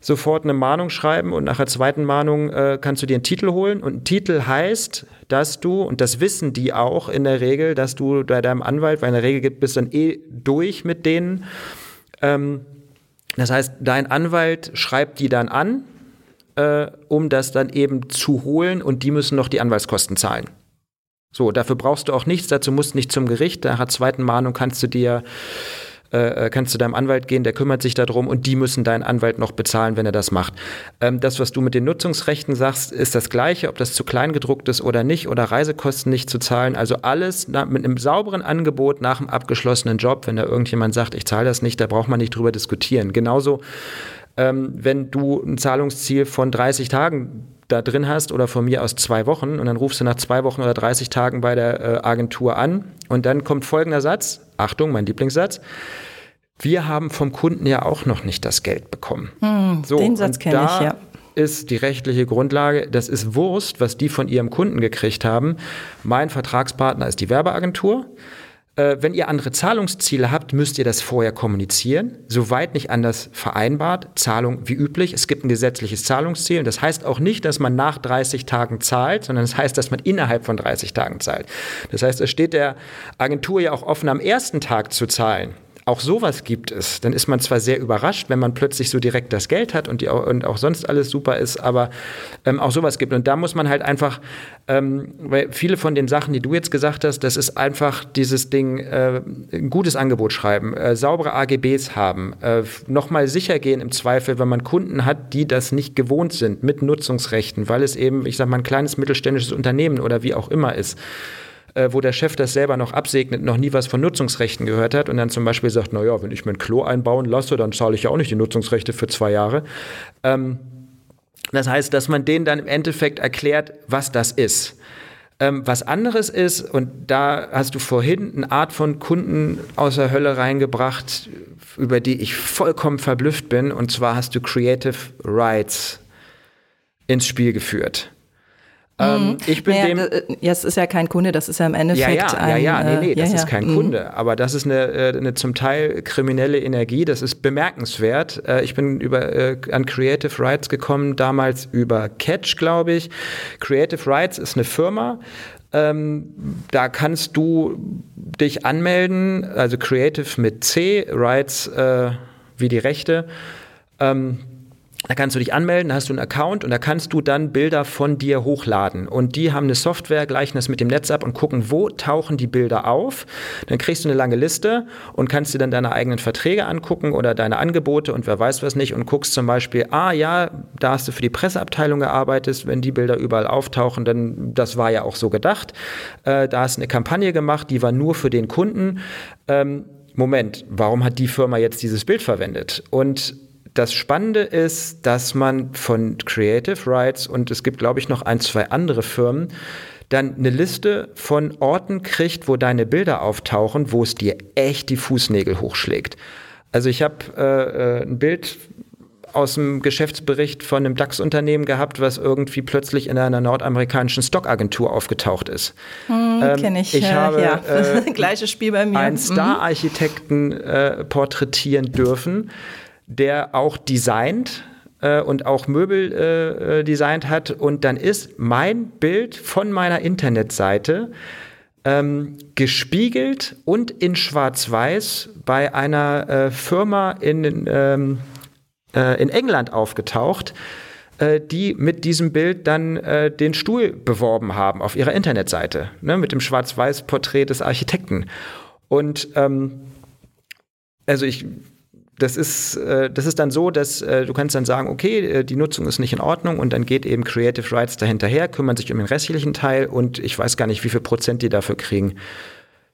sofort eine Mahnung schreiben und nach der zweiten Mahnung äh, kannst du dir einen Titel holen. Und ein Titel heißt, dass du, und das wissen die auch in der Regel, dass du bei deinem Anwalt, weil in der Regel gibt, bist dann eh durch mit denen. Ähm, das heißt, dein Anwalt schreibt die dann an, äh, um das dann eben zu holen und die müssen noch die Anwaltskosten zahlen. So, dafür brauchst du auch nichts, dazu musst du nicht zum Gericht. Nach der zweiten Mahnung kannst du dir äh, äh, kannst du deinem Anwalt gehen, der kümmert sich darum und die müssen deinen Anwalt noch bezahlen, wenn er das macht. Ähm, das, was du mit den Nutzungsrechten sagst, ist das Gleiche, ob das zu klein gedruckt ist oder nicht oder Reisekosten nicht zu zahlen. Also alles na, mit einem sauberen Angebot nach einem abgeschlossenen Job, wenn da irgendjemand sagt, ich zahle das nicht, da braucht man nicht drüber diskutieren. Genauso, ähm, wenn du ein Zahlungsziel von 30 Tagen da drin hast oder von mir aus zwei Wochen und dann rufst du nach zwei Wochen oder 30 Tagen bei der äh, Agentur an und dann kommt folgender Satz, Achtung, mein Lieblingssatz, wir haben vom Kunden ja auch noch nicht das Geld bekommen. Hm, so, den Satz kenne ich, ja. Ist die rechtliche Grundlage, das ist Wurst, was die von ihrem Kunden gekriegt haben. Mein Vertragspartner ist die Werbeagentur. Äh, wenn ihr andere Zahlungsziele habt, müsst ihr das vorher kommunizieren. Soweit nicht anders vereinbart. Zahlung wie üblich. Es gibt ein gesetzliches Zahlungsziel. Das heißt auch nicht, dass man nach 30 Tagen zahlt, sondern es das heißt, dass man innerhalb von 30 Tagen zahlt. Das heißt, es steht der Agentur ja auch offen, am ersten Tag zu zahlen auch sowas gibt es. Dann ist man zwar sehr überrascht, wenn man plötzlich so direkt das Geld hat und, die, und auch sonst alles super ist, aber ähm, auch sowas gibt. Und da muss man halt einfach, ähm, weil viele von den Sachen, die du jetzt gesagt hast, das ist einfach dieses Ding, äh, ein gutes Angebot schreiben, äh, saubere AGBs haben, äh, nochmal sicher gehen im Zweifel, wenn man Kunden hat, die das nicht gewohnt sind mit Nutzungsrechten, weil es eben, ich sag mal, ein kleines mittelständisches Unternehmen oder wie auch immer ist äh, wo der Chef das selber noch absegnet, noch nie was von Nutzungsrechten gehört hat und dann zum Beispiel sagt, naja, wenn ich mir ein Klo einbauen lasse, dann zahle ich ja auch nicht die Nutzungsrechte für zwei Jahre. Ähm, das heißt, dass man denen dann im Endeffekt erklärt, was das ist. Ähm, was anderes ist, und da hast du vorhin eine Art von Kunden aus der Hölle reingebracht, über die ich vollkommen verblüfft bin, und zwar hast du Creative Rights ins Spiel geführt. Ähm, mhm. ich bin naja, dem. Äh, ja, es ist ja kein Kunde, das ist ja im Endeffekt ja, ja, ein. Ja, ja, nee, nee, das ja, ist kein. Mhm. Kunde. Aber das ist eine, äh, eine zum Teil kriminelle Energie. Das ist bemerkenswert. Äh, ich bin über, an Creative Rights gekommen, damals über Catch, glaube ich. Creative Rights ist eine Firma. Ähm, da kannst du dich anmelden, also Creative mit C, Rights äh, wie die Rechte. Ähm, da kannst du dich anmelden, da hast du einen Account und da kannst du dann Bilder von dir hochladen. Und die haben eine Software, gleichen das mit dem Netz ab und gucken, wo tauchen die Bilder auf. Dann kriegst du eine lange Liste und kannst dir dann deine eigenen Verträge angucken oder deine Angebote und wer weiß was nicht und guckst zum Beispiel, ah ja, da hast du für die Presseabteilung gearbeitet, wenn die Bilder überall auftauchen, dann das war ja auch so gedacht. Äh, da hast du eine Kampagne gemacht, die war nur für den Kunden. Ähm, Moment, warum hat die Firma jetzt dieses Bild verwendet? Und das Spannende ist, dass man von Creative Rights und es gibt, glaube ich, noch ein, zwei andere Firmen, dann eine Liste von Orten kriegt, wo deine Bilder auftauchen, wo es dir echt die Fußnägel hochschlägt. Also ich habe äh, äh, ein Bild aus dem Geschäftsbericht von einem DAX-Unternehmen gehabt, was irgendwie plötzlich in einer nordamerikanischen Stockagentur aufgetaucht ist. Hm, ähm, Kenne ich. Ich äh, habe ja. äh, gleiches Spiel bei mir. einen mhm. Star-Architekten äh, porträtieren dürfen, der auch designt äh, und auch Möbel äh, äh, designt hat. Und dann ist mein Bild von meiner Internetseite ähm, gespiegelt und in Schwarz-Weiß bei einer äh, Firma in, ähm, äh, in England aufgetaucht äh, die mit diesem Bild dann äh, den Stuhl beworben haben auf ihrer Internetseite, ne, mit dem Schwarz-Weiß-Porträt des Architekten. Und ähm, also ich das ist, äh, das ist dann so, dass äh, du kannst dann sagen, okay, äh, die Nutzung ist nicht in Ordnung und dann geht eben Creative Rights dahinterher, kümmern sich um den restlichen Teil und ich weiß gar nicht, wie viel Prozent die dafür kriegen.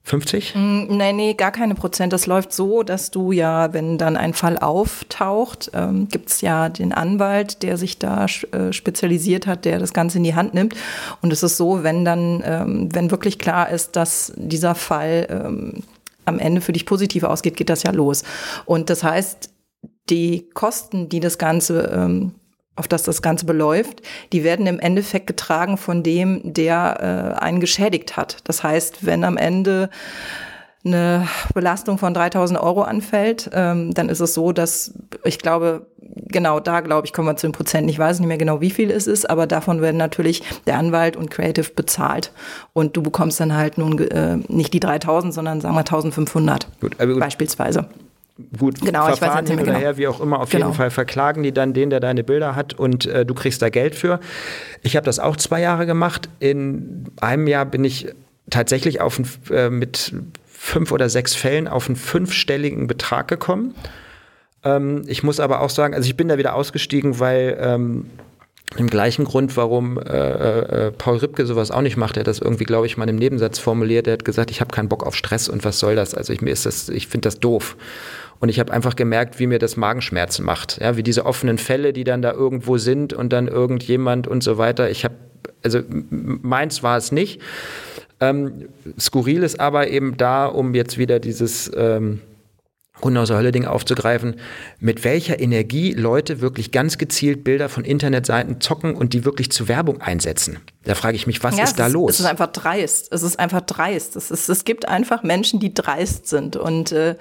50? Mm, nee, nee, gar keine Prozent. Das läuft so, dass du ja, wenn dann ein Fall auftaucht, ähm, gibt es ja den Anwalt, der sich da äh, spezialisiert hat, der das Ganze in die Hand nimmt. Und es ist so, wenn dann, ähm, wenn wirklich klar ist, dass dieser Fall ähm, am Ende für dich positiv ausgeht, geht das ja los. Und das heißt, die Kosten, die das Ganze, ähm, auf das das Ganze beläuft, die werden im Endeffekt getragen von dem, der äh, einen geschädigt hat. Das heißt, wenn am Ende eine Belastung von 3000 Euro anfällt, ähm, dann ist es so, dass ich glaube, genau da, glaube ich, kommen wir zu den Prozenten. Ich weiß nicht mehr genau, wie viel es ist, aber davon werden natürlich der Anwalt und Creative bezahlt. Und du bekommst dann halt nun äh, nicht die 3000, sondern sagen wir 1500 gut, gut. beispielsweise. Gut, genau, Verfahren ich weiß hin oder genau. her, wie auch immer, auf genau. jeden Fall verklagen die dann den, der deine Bilder hat und äh, du kriegst da Geld für. Ich habe das auch zwei Jahre gemacht. In einem Jahr bin ich tatsächlich auf äh, mit fünf oder sechs Fällen auf einen fünfstelligen Betrag gekommen. Ähm, ich muss aber auch sagen, also ich bin da wieder ausgestiegen, weil ähm, im gleichen Grund, warum äh, äh, Paul Ripke sowas auch nicht macht, er hat das irgendwie, glaube ich, mal im Nebensatz formuliert. Er hat gesagt, ich habe keinen Bock auf Stress und was soll das? Also ich, mir ist das, ich finde das doof. Und ich habe einfach gemerkt, wie mir das Magenschmerzen macht. Ja, wie diese offenen Fälle, die dann da irgendwo sind und dann irgendjemand und so weiter. Ich habe, also meins war es nicht. Ähm, skurril ist aber eben da, um jetzt wieder dieses ähm, aus der Hölle Ding aufzugreifen, mit welcher Energie Leute wirklich ganz gezielt Bilder von Internetseiten zocken und die wirklich zur Werbung einsetzen. Da frage ich mich, was ja, ist da ist, los? Es ist einfach dreist. Es ist einfach dreist. Es, ist, es gibt einfach Menschen, die dreist sind und äh,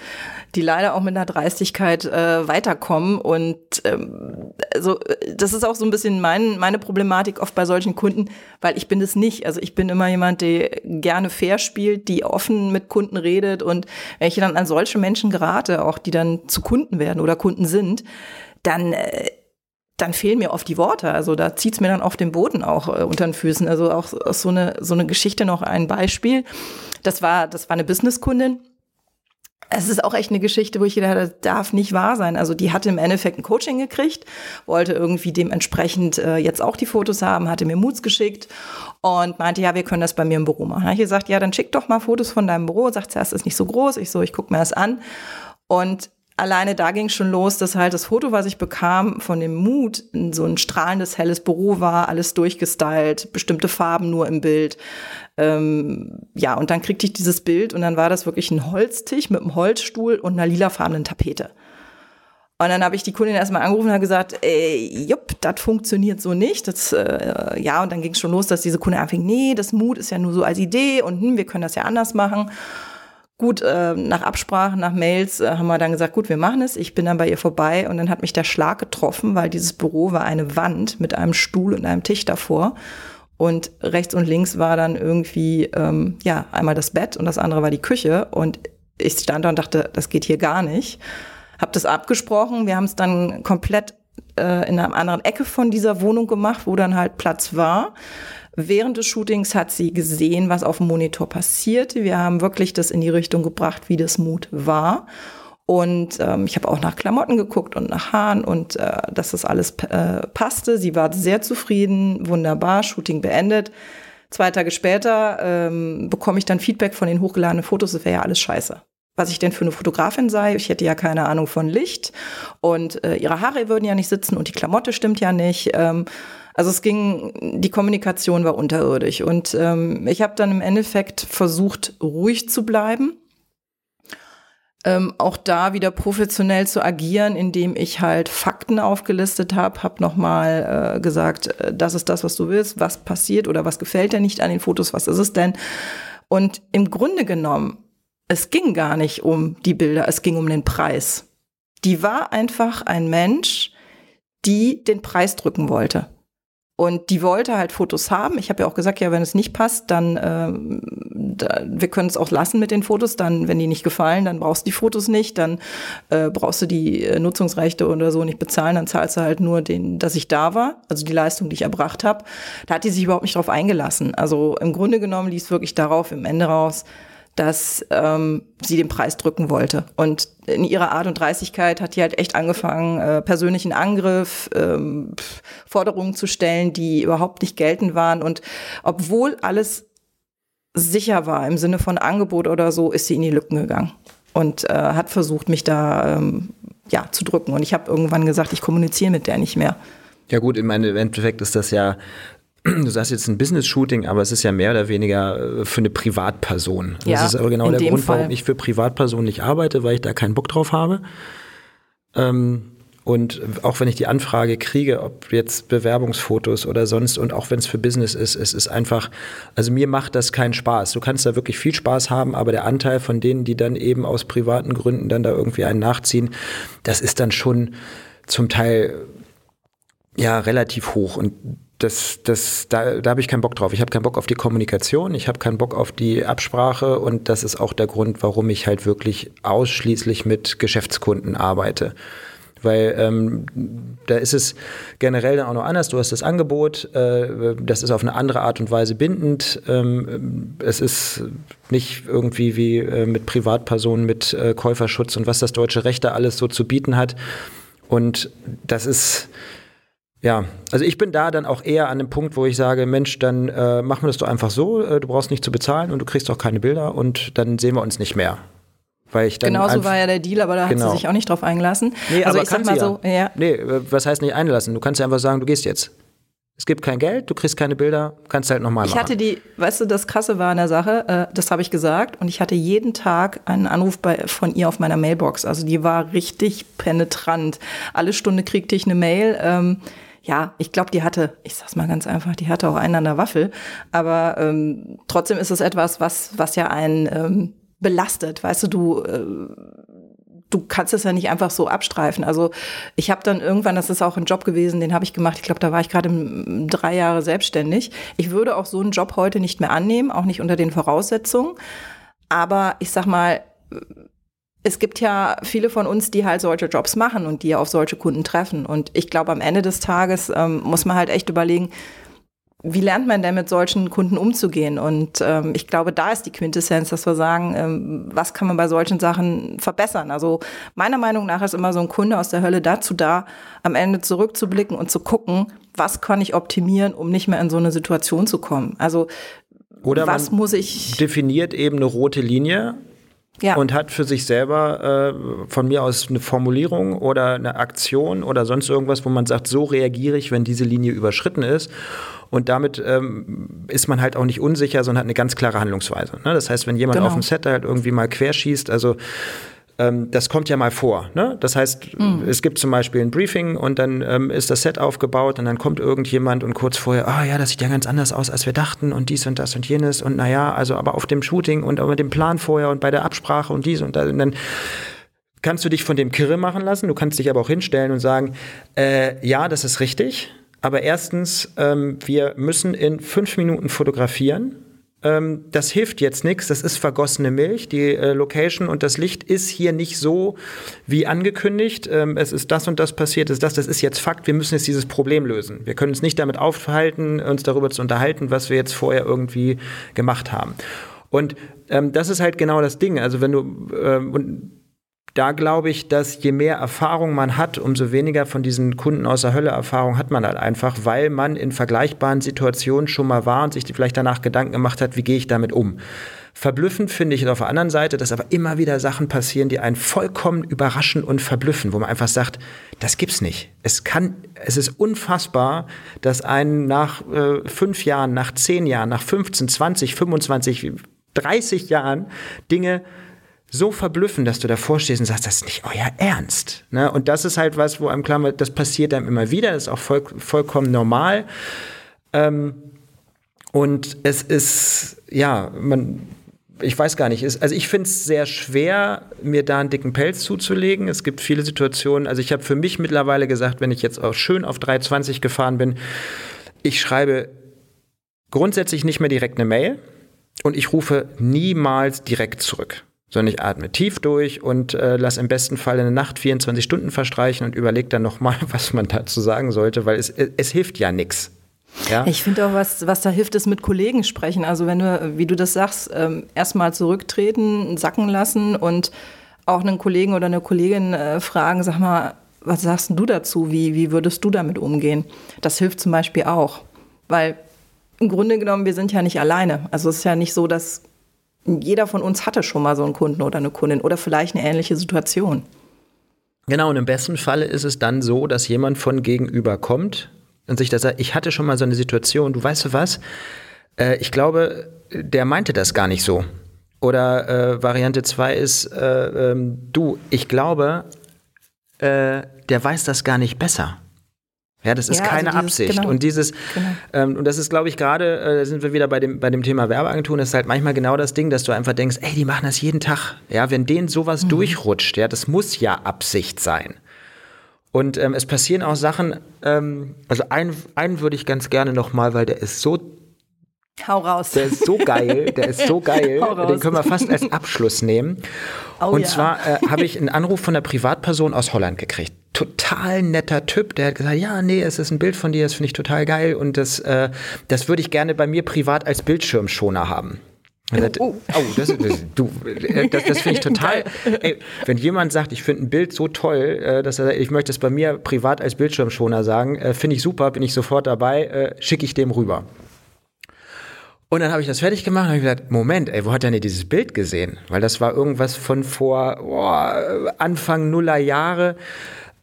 die leider auch mit einer Dreistigkeit äh, weiterkommen. Und ähm, also das ist auch so ein bisschen mein, meine Problematik oft bei solchen Kunden, weil ich bin es nicht. Also ich bin immer jemand, der gerne fair spielt, die offen mit Kunden redet. Und wenn ich dann an solche Menschen gerate, auch die dann zu Kunden werden oder Kunden sind, dann äh, dann fehlen mir oft die Worte. Also da zieht es mir dann auf den Boden auch äh, unter den Füßen. Also auch so eine, so eine Geschichte noch ein Beispiel. Das war, das war eine Businesskundin. Es ist auch echt eine Geschichte, wo ich gedacht habe, das darf nicht wahr sein. Also die hatte im Endeffekt ein Coaching gekriegt, wollte irgendwie dementsprechend äh, jetzt auch die Fotos haben, hatte mir Moods geschickt und meinte, ja, wir können das bei mir im Büro machen. Da habe ich gesagt, ja, dann schick doch mal Fotos von deinem Büro. Sagt sie, es ist nicht so groß. Ich so, ich gucke mir das an. Und alleine da ging schon los, dass halt das Foto, was ich bekam von dem Mut, so ein strahlendes, helles Büro war, alles durchgestylt, bestimmte Farben nur im Bild. Ähm, ja, und dann kriegte ich dieses Bild und dann war das wirklich ein Holztisch mit einem Holzstuhl und einer lilafarbenen Tapete. Und dann habe ich die Kundin erstmal angerufen und gesagt, ey, jupp, das funktioniert so nicht. Das, äh, ja, und dann ging es schon los, dass diese Kunde anfing, nee, das Mut ist ja nur so als Idee und hm, wir können das ja anders machen. Gut, äh, nach Absprache, nach Mails äh, haben wir dann gesagt, gut, wir machen es. Ich bin dann bei ihr vorbei und dann hat mich der Schlag getroffen, weil dieses Büro war eine Wand mit einem Stuhl und einem Tisch davor. Und rechts und links war dann irgendwie, ähm, ja, einmal das Bett und das andere war die Küche. Und ich stand da und dachte, das geht hier gar nicht. Hab das abgesprochen. Wir haben es dann komplett äh, in einer anderen Ecke von dieser Wohnung gemacht, wo dann halt Platz war. Während des Shootings hat sie gesehen, was auf dem Monitor passierte. Wir haben wirklich das in die Richtung gebracht, wie das Mut war. Und ähm, ich habe auch nach Klamotten geguckt und nach Haaren und äh, dass das alles äh, passte. Sie war sehr zufrieden, wunderbar, Shooting beendet. Zwei Tage später ähm, bekomme ich dann Feedback von den hochgeladenen Fotos, es wäre ja alles scheiße. Was ich denn für eine Fotografin sei, ich hätte ja keine Ahnung von Licht und äh, ihre Haare würden ja nicht sitzen und die Klamotte stimmt ja nicht. Ähm, also es ging, die Kommunikation war unterirdisch. Und ähm, ich habe dann im Endeffekt versucht, ruhig zu bleiben. Ähm, auch da wieder professionell zu agieren, indem ich halt Fakten aufgelistet habe, habe nochmal äh, gesagt, äh, das ist das, was du willst, was passiert oder was gefällt dir nicht an den Fotos, was ist es denn? Und im Grunde genommen, es ging gar nicht um die Bilder, es ging um den Preis. Die war einfach ein Mensch, die den Preis drücken wollte. Und die wollte halt Fotos haben. Ich habe ja auch gesagt, ja, wenn es nicht passt, dann äh, da, wir können es auch lassen mit den Fotos. Dann, wenn die nicht gefallen, dann brauchst du die Fotos nicht. Dann äh, brauchst du die äh, Nutzungsrechte oder so nicht bezahlen. Dann zahlst du halt nur den, dass ich da war, also die Leistung, die ich erbracht habe. Da hat die sich überhaupt nicht drauf eingelassen. Also im Grunde genommen lief es wirklich darauf im Ende raus, dass ähm, sie den Preis drücken wollte. Und in ihrer Art und Dreistigkeit hat die halt echt angefangen, äh, persönlichen Angriff, ähm, Forderungen zu stellen, die überhaupt nicht geltend waren. Und obwohl alles sicher war im Sinne von Angebot oder so, ist sie in die Lücken gegangen und äh, hat versucht, mich da ähm, ja, zu drücken. Und ich habe irgendwann gesagt, ich kommuniziere mit der nicht mehr. Ja gut, im Endeffekt ist das ja du sagst jetzt ein Business-Shooting, aber es ist ja mehr oder weniger äh, für eine Privatperson. Ja, das ist aber genau der Grund, Fall. warum ich für Privatpersonen nicht arbeite, weil ich da keinen Bock drauf habe. Ähm, und auch wenn ich die Anfrage kriege, ob jetzt Bewerbungsfotos oder sonst und auch wenn es für Business ist, es ist einfach, also mir macht das keinen Spaß. Du kannst da wirklich viel Spaß haben, aber der Anteil von denen, die dann eben aus privaten Gründen dann da irgendwie einen nachziehen, das ist dann schon zum Teil ja relativ hoch und das, das, da, da habe ich keinen Bock drauf. Ich habe keinen Bock auf die Kommunikation, ich habe keinen Bock auf die Absprache und das ist auch der Grund, warum ich halt wirklich ausschließlich mit Geschäftskunden arbeite. Weil ähm, da ist es generell dann auch noch anders. Du hast das Angebot, äh, das ist auf eine andere Art und Weise bindend. Ähm, es ist nicht irgendwie wie äh, mit Privatpersonen, mit äh, Käuferschutz und was das deutsche Recht da alles so zu bieten hat. Und das ist ja, also ich bin da dann auch eher an dem Punkt, wo ich sage, Mensch, dann äh, machen wir das doch einfach so, äh, du brauchst nicht zu bezahlen und du kriegst auch keine Bilder und dann sehen wir uns nicht mehr. Weil ich dann Genauso war ja der Deal, aber da genau. hat sie genau. sich auch nicht drauf eingelassen. Nee, also aber ich sag mal ja. so, ja. Nee, äh, was heißt nicht einlassen? Du kannst ja einfach sagen, du gehst jetzt. Es gibt kein Geld, du kriegst keine Bilder, kannst halt nochmal machen. Ich hatte die, weißt du, das Krasse war an der Sache, äh, das habe ich gesagt, und ich hatte jeden Tag einen Anruf bei, von ihr auf meiner Mailbox. Also die war richtig penetrant. Alle Stunde kriegte ich eine Mail. Ähm, ja, ich glaube, die hatte, ich sag's mal ganz einfach, die hatte auch einen an der Waffel. Aber ähm, trotzdem ist es etwas, was, was ja einen ähm, belastet. Weißt du, du, äh, du kannst es ja nicht einfach so abstreifen. Also ich habe dann irgendwann, das ist auch ein Job gewesen, den habe ich gemacht. Ich glaube, da war ich gerade drei Jahre selbstständig. Ich würde auch so einen Job heute nicht mehr annehmen, auch nicht unter den Voraussetzungen. Aber ich sag mal, es gibt ja viele von uns, die halt solche Jobs machen und die auf solche Kunden treffen. Und ich glaube, am Ende des Tages ähm, muss man halt echt überlegen, wie lernt man denn mit solchen Kunden umzugehen? Und ähm, ich glaube, da ist die Quintessenz, dass wir sagen, ähm, was kann man bei solchen Sachen verbessern? Also meiner Meinung nach ist immer so ein Kunde aus der Hölle dazu da, am Ende zurückzublicken und zu gucken, was kann ich optimieren, um nicht mehr in so eine Situation zu kommen? Also oder was muss ich definiert eben eine rote Linie ja. und hat für sich selber äh, von mir aus eine Formulierung oder eine Aktion oder sonst irgendwas, wo man sagt, so reagiere ich, wenn diese Linie überschritten ist. Und damit ähm, ist man halt auch nicht unsicher, sondern hat eine ganz klare Handlungsweise. Ne? Das heißt, wenn jemand genau. auf dem Set halt irgendwie mal querschießt, also das kommt ja mal vor. Ne? Das heißt, mhm. es gibt zum Beispiel ein Briefing und dann ähm, ist das Set aufgebaut und dann kommt irgendjemand und kurz vorher, ah oh, ja, das sieht ja ganz anders aus, als wir dachten und dies und das und jenes und naja, also aber auf dem Shooting und mit dem Plan vorher und bei der Absprache und dies und das und dann kannst du dich von dem Kirre machen lassen, du kannst dich aber auch hinstellen und sagen, äh, ja, das ist richtig, aber erstens, ähm, wir müssen in fünf Minuten fotografieren ähm, das hilft jetzt nichts, das ist vergossene Milch. Die äh, Location und das Licht ist hier nicht so wie angekündigt. Ähm, es ist das und das passiert, ist das, das ist jetzt Fakt. Wir müssen jetzt dieses Problem lösen. Wir können uns nicht damit aufhalten, uns darüber zu unterhalten, was wir jetzt vorher irgendwie gemacht haben. Und ähm, das ist halt genau das Ding. Also wenn du ähm, und da glaube ich, dass je mehr Erfahrung man hat, umso weniger von diesen Kunden aus der Hölle Erfahrung hat man halt einfach, weil man in vergleichbaren Situationen schon mal war und sich vielleicht danach Gedanken gemacht hat, wie gehe ich damit um. Verblüffend finde ich auf der anderen Seite, dass aber immer wieder Sachen passieren, die einen vollkommen überraschen und verblüffen, wo man einfach sagt, das gibt's nicht. Es kann, es ist unfassbar, dass einen nach äh, fünf Jahren, nach zehn Jahren, nach 15, 20, 25, 30 Jahren Dinge so verblüffen, dass du davor stehst und sagst, das ist nicht euer Ernst. Ne? Und das ist halt was, wo einem klar wird, das passiert einem immer wieder, das ist auch voll, vollkommen normal. Ähm, und es ist, ja, man, ich weiß gar nicht, also ich finde es sehr schwer, mir da einen dicken Pelz zuzulegen. Es gibt viele Situationen, also ich habe für mich mittlerweile gesagt, wenn ich jetzt auch schön auf 320 gefahren bin, ich schreibe grundsätzlich nicht mehr direkt eine Mail und ich rufe niemals direkt zurück sondern ich atme tief durch und äh, lasse im besten Fall in der Nacht 24 Stunden verstreichen und überlege dann nochmal, was man dazu sagen sollte, weil es, es hilft ja nichts. Ja? Ich finde auch, was, was da hilft, ist mit Kollegen sprechen. Also wenn du, wie du das sagst, ähm, erstmal zurücktreten, sacken lassen und auch einen Kollegen oder eine Kollegin äh, fragen, sag mal, was sagst du dazu? Wie, wie würdest du damit umgehen? Das hilft zum Beispiel auch. Weil im Grunde genommen, wir sind ja nicht alleine. Also es ist ja nicht so, dass jeder von uns hatte schon mal so einen Kunden oder eine Kundin oder vielleicht eine ähnliche Situation. Genau, und im besten Falle ist es dann so, dass jemand von gegenüber kommt, und sich da sagt, ich hatte schon mal so eine Situation, du weißt du was, äh, ich glaube, der meinte das gar nicht so. Oder äh, Variante 2 ist, äh, ähm, du, ich glaube, äh, der weiß das gar nicht besser. Ja, das ist ja, keine also dieses, Absicht. Genau, und dieses, genau. ähm, und das ist, glaube ich, gerade, äh, da sind wir wieder bei dem, bei dem Thema Werbeagenturen, das ist halt manchmal genau das Ding, dass du einfach denkst, ey, die machen das jeden Tag. Ja, wenn denen sowas mhm. durchrutscht, ja, das muss ja Absicht sein. Und ähm, es passieren auch Sachen, ähm, also einen, einen würde ich ganz gerne nochmal, weil der ist so Hau raus. Der ist so geil, der ist so geil. Den können wir fast als Abschluss nehmen. Oh, und ja. zwar äh, habe ich einen Anruf von einer Privatperson aus Holland gekriegt. Total netter Typ, der hat gesagt, ja, nee, es ist ein Bild von dir, das finde ich total geil und das, äh, das würde ich gerne bei mir privat als Bildschirmschoner haben. Sagt, oh, oh das, das, du, äh, das, das finde ich total. Ey, wenn jemand sagt, ich finde ein Bild so toll, äh, dass er sagt, ich möchte es bei mir privat als Bildschirmschoner sagen, äh, finde ich super, bin ich sofort dabei, schicke ich dem rüber. Und dann habe ich das fertig gemacht und habe gesagt, Moment, ey, wo hat er denn dieses Bild gesehen? Weil das war irgendwas von vor oh, Anfang Nuller Jahre.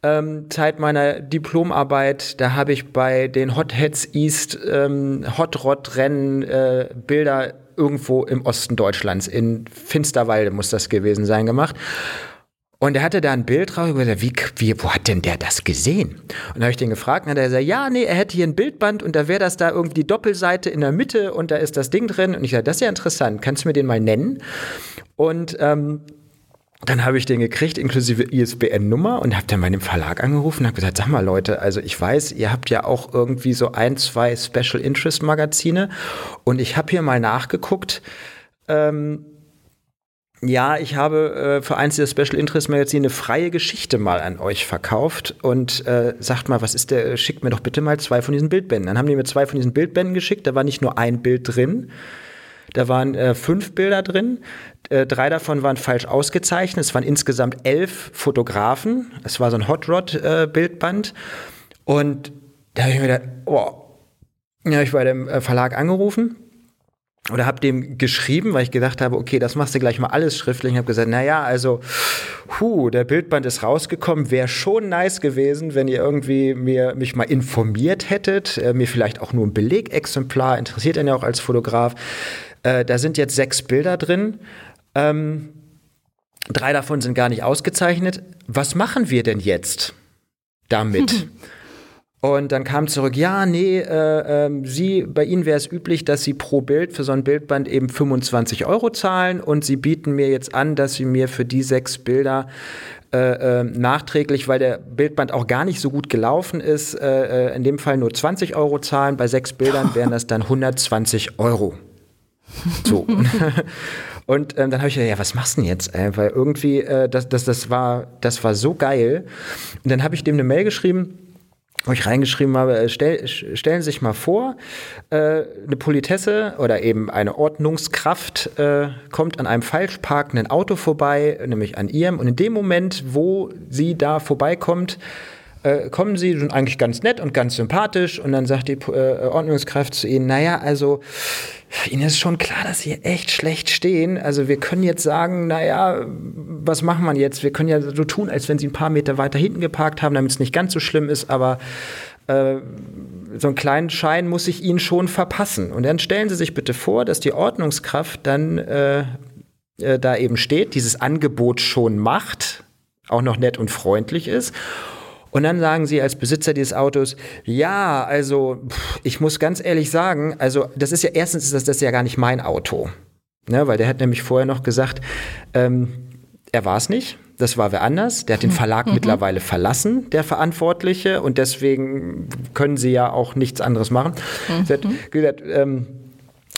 Ähm, Zeit meiner Diplomarbeit, da habe ich bei den Hot Heads East ähm, Hot Rod Rennen äh, Bilder irgendwo im Osten Deutschlands, in Finsterwalde muss das gewesen sein, gemacht. Und er hatte da ein Bild drauf, gesagt, wie, wie, wo hat denn der das gesehen? Und da habe ich den gefragt, und dann hat er gesagt, ja, nee, er hätte hier ein Bildband und da wäre das da irgendwie die Doppelseite in der Mitte und da ist das Ding drin. Und ich sage, das ist ja interessant, kannst du mir den mal nennen? Und ähm, dann habe ich den gekriegt, inklusive ISBN-Nummer und habe dann bei dem Verlag angerufen und habe gesagt, sag mal Leute, also ich weiß, ihr habt ja auch irgendwie so ein, zwei Special Interest Magazine. Und ich habe hier mal nachgeguckt, ähm, ja, ich habe äh, für eins der Special Interest Magazine eine freie Geschichte mal an euch verkauft. Und äh, sagt mal, was ist der, schickt mir doch bitte mal zwei von diesen Bildbänden. Dann haben die mir zwei von diesen Bildbänden geschickt, da war nicht nur ein Bild drin, da waren äh, fünf Bilder drin, äh, drei davon waren falsch ausgezeichnet, es waren insgesamt elf Fotografen, es war so ein Hot Rod äh, Bildband und da habe ich mir gedacht, oh, ja, habe ich bei dem äh, Verlag angerufen oder habe dem geschrieben, weil ich gedacht habe, okay, das machst du gleich mal alles schriftlich. Ich habe gesagt, naja, also, hu, der Bildband ist rausgekommen, wäre schon nice gewesen, wenn ihr irgendwie mir, mich mal informiert hättet, äh, mir vielleicht auch nur ein Belegexemplar, interessiert ihn ja auch als Fotograf. Äh, da sind jetzt sechs Bilder drin. Ähm, drei davon sind gar nicht ausgezeichnet. Was machen wir denn jetzt damit? Und dann kam zurück, ja, nee, äh, äh, Sie, bei Ihnen wäre es üblich, dass Sie pro Bild für so ein Bildband eben 25 Euro zahlen und Sie bieten mir jetzt an, dass Sie mir für die sechs Bilder äh, äh, nachträglich, weil der Bildband auch gar nicht so gut gelaufen ist, äh, äh in dem Fall nur 20 Euro zahlen. Bei sechs Bildern wären das dann 120 Euro. So. Und ähm, dann habe ich gedacht, ja, was machst du denn jetzt? Äh, weil irgendwie, äh, das, das, das, war, das war so geil. Und dann habe ich dem eine Mail geschrieben, wo ich reingeschrieben habe, äh, stell, stellen Sie sich mal vor, äh, eine Politesse oder eben eine Ordnungskraft äh, kommt an einem falsch parkenden Auto vorbei, nämlich an Ihrem. Und in dem Moment, wo sie da vorbeikommt, äh, kommen sie, sind eigentlich ganz nett und ganz sympathisch. Und dann sagt die äh, Ordnungskraft zu ihnen, naja, also Ihnen ist schon klar, dass Sie echt schlecht stehen. Also wir können jetzt sagen, naja, was machen wir jetzt? Wir können ja so tun, als wenn Sie ein paar Meter weiter hinten geparkt haben, damit es nicht ganz so schlimm ist, aber äh, so einen kleinen Schein muss ich Ihnen schon verpassen. Und dann stellen Sie sich bitte vor, dass die Ordnungskraft dann äh, äh, da eben steht, dieses Angebot schon macht, auch noch nett und freundlich ist und dann sagen sie als Besitzer dieses Autos, ja, also ich muss ganz ehrlich sagen, also das ist ja erstens ist das, das ist ja gar nicht mein Auto. Ne, weil der hat nämlich vorher noch gesagt, ähm, er war es nicht, das war wer anders. Der hat den Verlag mhm. mittlerweile verlassen, der Verantwortliche, und deswegen können sie ja auch nichts anderes machen. Mhm. Sie hat gesagt, ähm,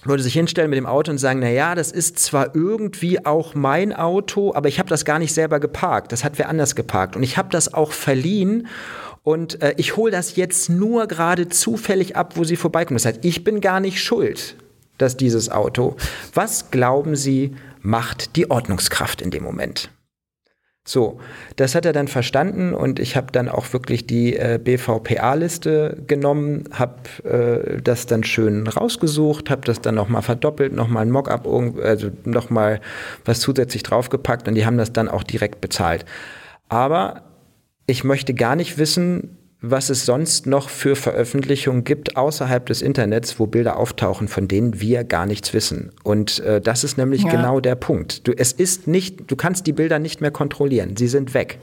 würde sich hinstellen mit dem Auto und sagen, na ja, das ist zwar irgendwie auch mein Auto, aber ich habe das gar nicht selber geparkt. Das hat wer anders geparkt und ich habe das auch verliehen und äh, ich hole das jetzt nur gerade zufällig ab, wo sie vorbeikommen. Das heißt, ich bin gar nicht schuld, dass dieses Auto. Was glauben Sie, macht die Ordnungskraft in dem Moment? So, das hat er dann verstanden und ich habe dann auch wirklich die äh, BVPA-Liste genommen, habe äh, das dann schön rausgesucht, habe das dann nochmal verdoppelt, nochmal ein Mockup, also nochmal was zusätzlich draufgepackt und die haben das dann auch direkt bezahlt. Aber ich möchte gar nicht wissen, was es sonst noch für Veröffentlichungen gibt außerhalb des Internets, wo Bilder auftauchen, von denen wir gar nichts wissen. Und äh, das ist nämlich ja. genau der Punkt. Du, es ist nicht, du kannst die Bilder nicht mehr kontrollieren. Sie sind weg.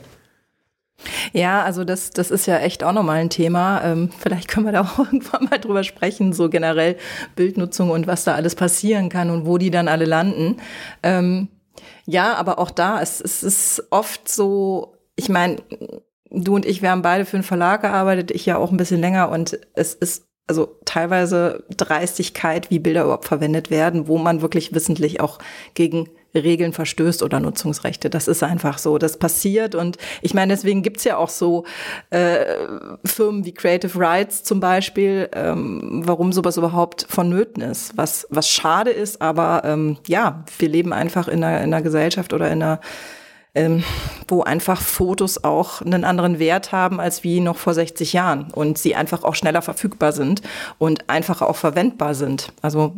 Ja, also das, das ist ja echt auch nochmal ein Thema. Ähm, vielleicht können wir da auch irgendwann mal drüber sprechen, so generell Bildnutzung und was da alles passieren kann und wo die dann alle landen. Ähm, ja, aber auch da, es, es ist oft so, ich meine, du und ich, wir haben beide für einen Verlag gearbeitet, ich ja auch ein bisschen länger und es ist also teilweise Dreistigkeit, wie Bilder überhaupt verwendet werden, wo man wirklich wissentlich auch gegen Regeln verstößt oder Nutzungsrechte. Das ist einfach so. Das passiert. Und ich meine, deswegen gibt's ja auch so äh, Firmen wie Creative Rights zum Beispiel, ähm, warum sowas überhaupt vonnöten ist. Was, was schade ist, aber ähm, ja, wir leben einfach in einer, in einer Gesellschaft oder in einer ähm, wo einfach Fotos auch einen anderen Wert haben als wie noch vor 60 Jahren und sie einfach auch schneller verfügbar sind und einfacher auch verwendbar sind. Also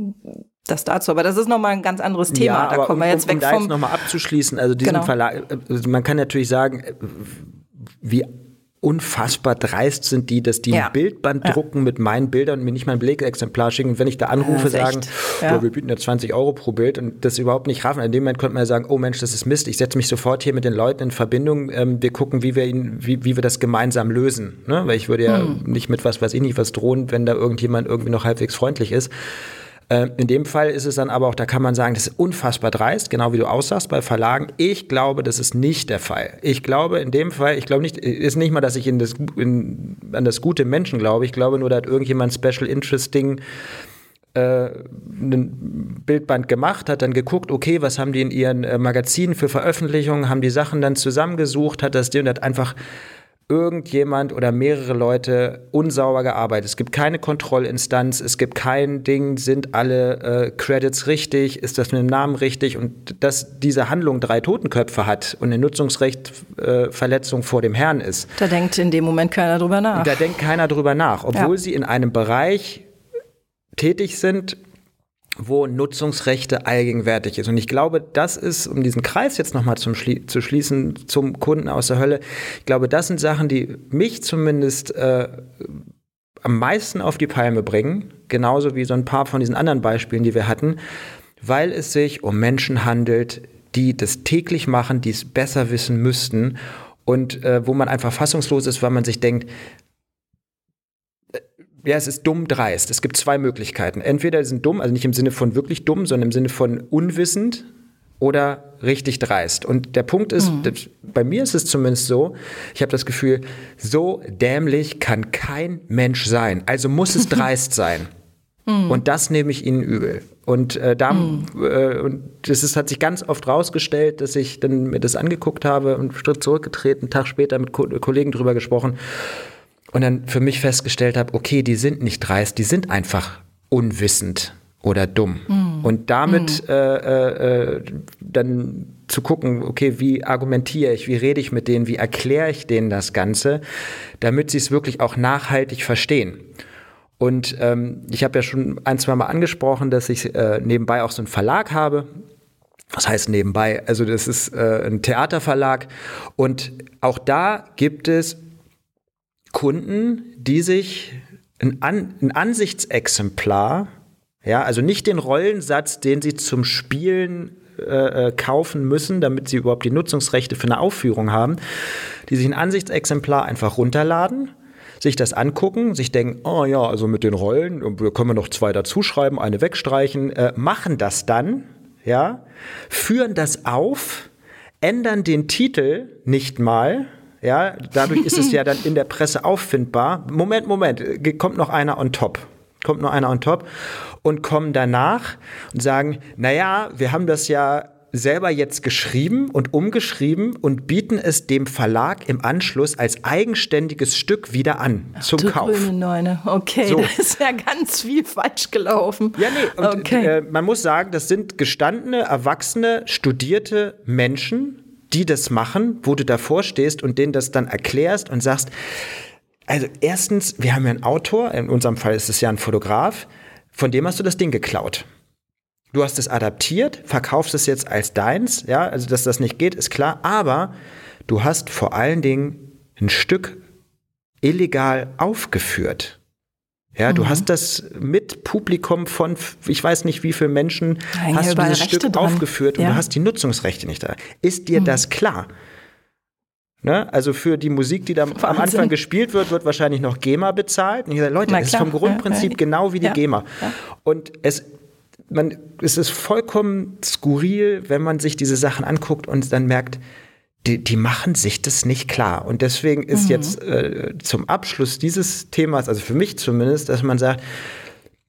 das dazu, aber das ist nochmal ein ganz anderes Thema. Ja, da kommen wir jetzt um, um weg da vom. Jetzt nochmal abzuschließen, also diesen genau. Verlag, also man kann natürlich sagen, äh, wie unfassbar dreist sind die, dass die ja. ein Bildband ja. drucken mit meinen Bildern und mir nicht mein Belegexemplar schicken. Und wenn ich da anrufe, sagen, ja. wir bieten ja 20 Euro pro Bild und das überhaupt nicht raffen. In dem Moment könnte man ja sagen, oh Mensch, das ist Mist. Ich setze mich sofort hier mit den Leuten in Verbindung. Ähm, wir gucken, wie wir ihn, wie, wie wir das gemeinsam lösen. Ne? Weil ich würde ja hm. nicht mit was weiß ich nicht was drohen, wenn da irgendjemand irgendwie noch halbwegs freundlich ist. Äh, in dem Fall ist es dann aber auch, da kann man sagen, das ist unfassbar dreist, genau wie du aussagst bei Verlagen. Ich glaube, das ist nicht der Fall. Ich glaube in dem Fall, ich glaube nicht, ist nicht mal, dass ich in das, in, an das gute Menschen glaube. Ich glaube nur, da hat irgendjemand Special Interesting äh, ein Bildband gemacht, hat dann geguckt, okay, was haben die in ihren äh, Magazinen für Veröffentlichungen, haben die Sachen dann zusammengesucht, hat das und hat einfach irgendjemand oder mehrere Leute unsauber gearbeitet. Es gibt keine Kontrollinstanz, es gibt kein Ding, sind alle äh, Credits richtig, ist das mit dem Namen richtig und dass diese Handlung drei Totenköpfe hat und eine Nutzungsrechtverletzung äh, vor dem Herrn ist. Da denkt in dem Moment keiner drüber nach. Da denkt keiner drüber nach, obwohl ja. sie in einem Bereich tätig sind, wo Nutzungsrechte allgegenwärtig ist. Und ich glaube, das ist, um diesen Kreis jetzt nochmal Schlie zu schließen zum Kunden aus der Hölle, ich glaube, das sind Sachen, die mich zumindest äh, am meisten auf die Palme bringen, genauso wie so ein paar von diesen anderen Beispielen, die wir hatten, weil es sich um Menschen handelt, die das täglich machen, die es besser wissen müssten und äh, wo man einfach fassungslos ist, weil man sich denkt, ja, es ist dumm dreist. Es gibt zwei Möglichkeiten. Entweder sie sind dumm, also nicht im Sinne von wirklich dumm, sondern im Sinne von unwissend oder richtig dreist. Und der Punkt ist, mhm. bei mir ist es zumindest so, ich habe das Gefühl, so dämlich kann kein Mensch sein. Also muss es dreist sein. Mhm. Und das nehme ich ihnen übel. Und äh, da mhm. äh, und das ist, hat sich ganz oft rausgestellt, dass ich dann mir das angeguckt habe und einen Schritt zurückgetreten, einen Tag später mit Ko Kollegen drüber gesprochen und dann für mich festgestellt habe, okay, die sind nicht dreist, die sind einfach unwissend oder dumm. Mm. Und damit mm. äh, äh, dann zu gucken, okay, wie argumentiere ich, wie rede ich mit denen, wie erkläre ich denen das Ganze, damit sie es wirklich auch nachhaltig verstehen. Und ähm, ich habe ja schon ein, zwei Mal angesprochen, dass ich äh, nebenbei auch so einen Verlag habe. Das heißt nebenbei, also das ist äh, ein Theaterverlag. Und auch da gibt es Kunden, die sich ein, An ein Ansichtsexemplar, ja, also nicht den Rollensatz, den sie zum Spielen äh, äh, kaufen müssen, damit sie überhaupt die Nutzungsrechte für eine Aufführung haben, die sich ein Ansichtsexemplar einfach runterladen, sich das angucken, sich denken, oh ja, also mit den Rollen, können wir noch zwei dazuschreiben, eine wegstreichen, äh, machen das dann, ja, führen das auf, ändern den Titel nicht mal, ja, dadurch ist es ja dann in der Presse auffindbar. Moment, Moment, kommt noch einer on top. Kommt noch einer on top und kommen danach und sagen, naja, wir haben das ja selber jetzt geschrieben und umgeschrieben und bieten es dem Verlag im Anschluss als eigenständiges Stück wieder an Ach, zum Kauf. Grüne Neune. Okay, so. da ist ja ganz viel falsch gelaufen. Ja, nee, und okay. äh, man muss sagen, das sind gestandene, erwachsene, studierte Menschen, die das machen, wo du davor stehst und denen das dann erklärst und sagst, also erstens, wir haben ja einen Autor, in unserem Fall ist es ja ein Fotograf, von dem hast du das Ding geklaut. Du hast es adaptiert, verkaufst es jetzt als deins, ja, also dass das nicht geht, ist klar, aber du hast vor allen Dingen ein Stück illegal aufgeführt. Ja, mhm. du hast das mit Publikum von, ich weiß nicht wie vielen Menschen, ja, hast du dieses Rechte Stück dran. aufgeführt und ja. du hast die Nutzungsrechte nicht da. Ist dir mhm. das klar? Ne? Also für die Musik, die da Wahnsinn. am Anfang gespielt wird, wird wahrscheinlich noch GEMA bezahlt. Und ich sage, Leute, das ist vom Grundprinzip ja, genau wie die GEMA. Und es, man, es ist vollkommen skurril, wenn man sich diese Sachen anguckt und dann merkt, die, die machen sich das nicht klar. Und deswegen ist mhm. jetzt äh, zum Abschluss dieses Themas, also für mich zumindest, dass man sagt,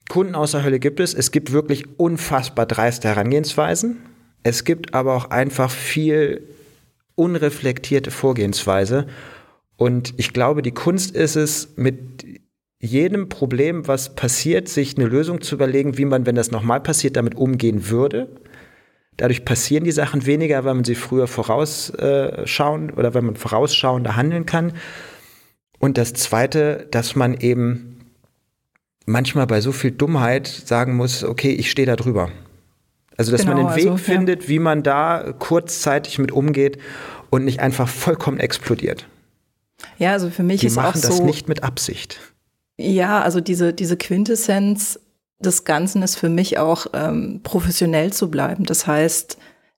Kunden aus der Hölle gibt es. Es gibt wirklich unfassbar dreiste Herangehensweisen. Es gibt aber auch einfach viel unreflektierte Vorgehensweise. Und ich glaube, die Kunst ist es, mit jedem Problem, was passiert, sich eine Lösung zu überlegen, wie man, wenn das nochmal passiert, damit umgehen würde. Dadurch passieren die Sachen weniger, weil man sie früher vorausschauen äh, oder wenn man vorausschauender handeln kann. Und das Zweite, dass man eben manchmal bei so viel Dummheit sagen muss, okay, ich stehe da drüber. Also, dass genau, man einen Weg also, findet, ja. wie man da kurzzeitig mit umgeht und nicht einfach vollkommen explodiert. Ja, also für mich Die ist machen auch das so, nicht mit Absicht. Ja, also diese, diese Quintessenz des Ganzen ist für mich auch ähm, professionell zu bleiben. Das heißt,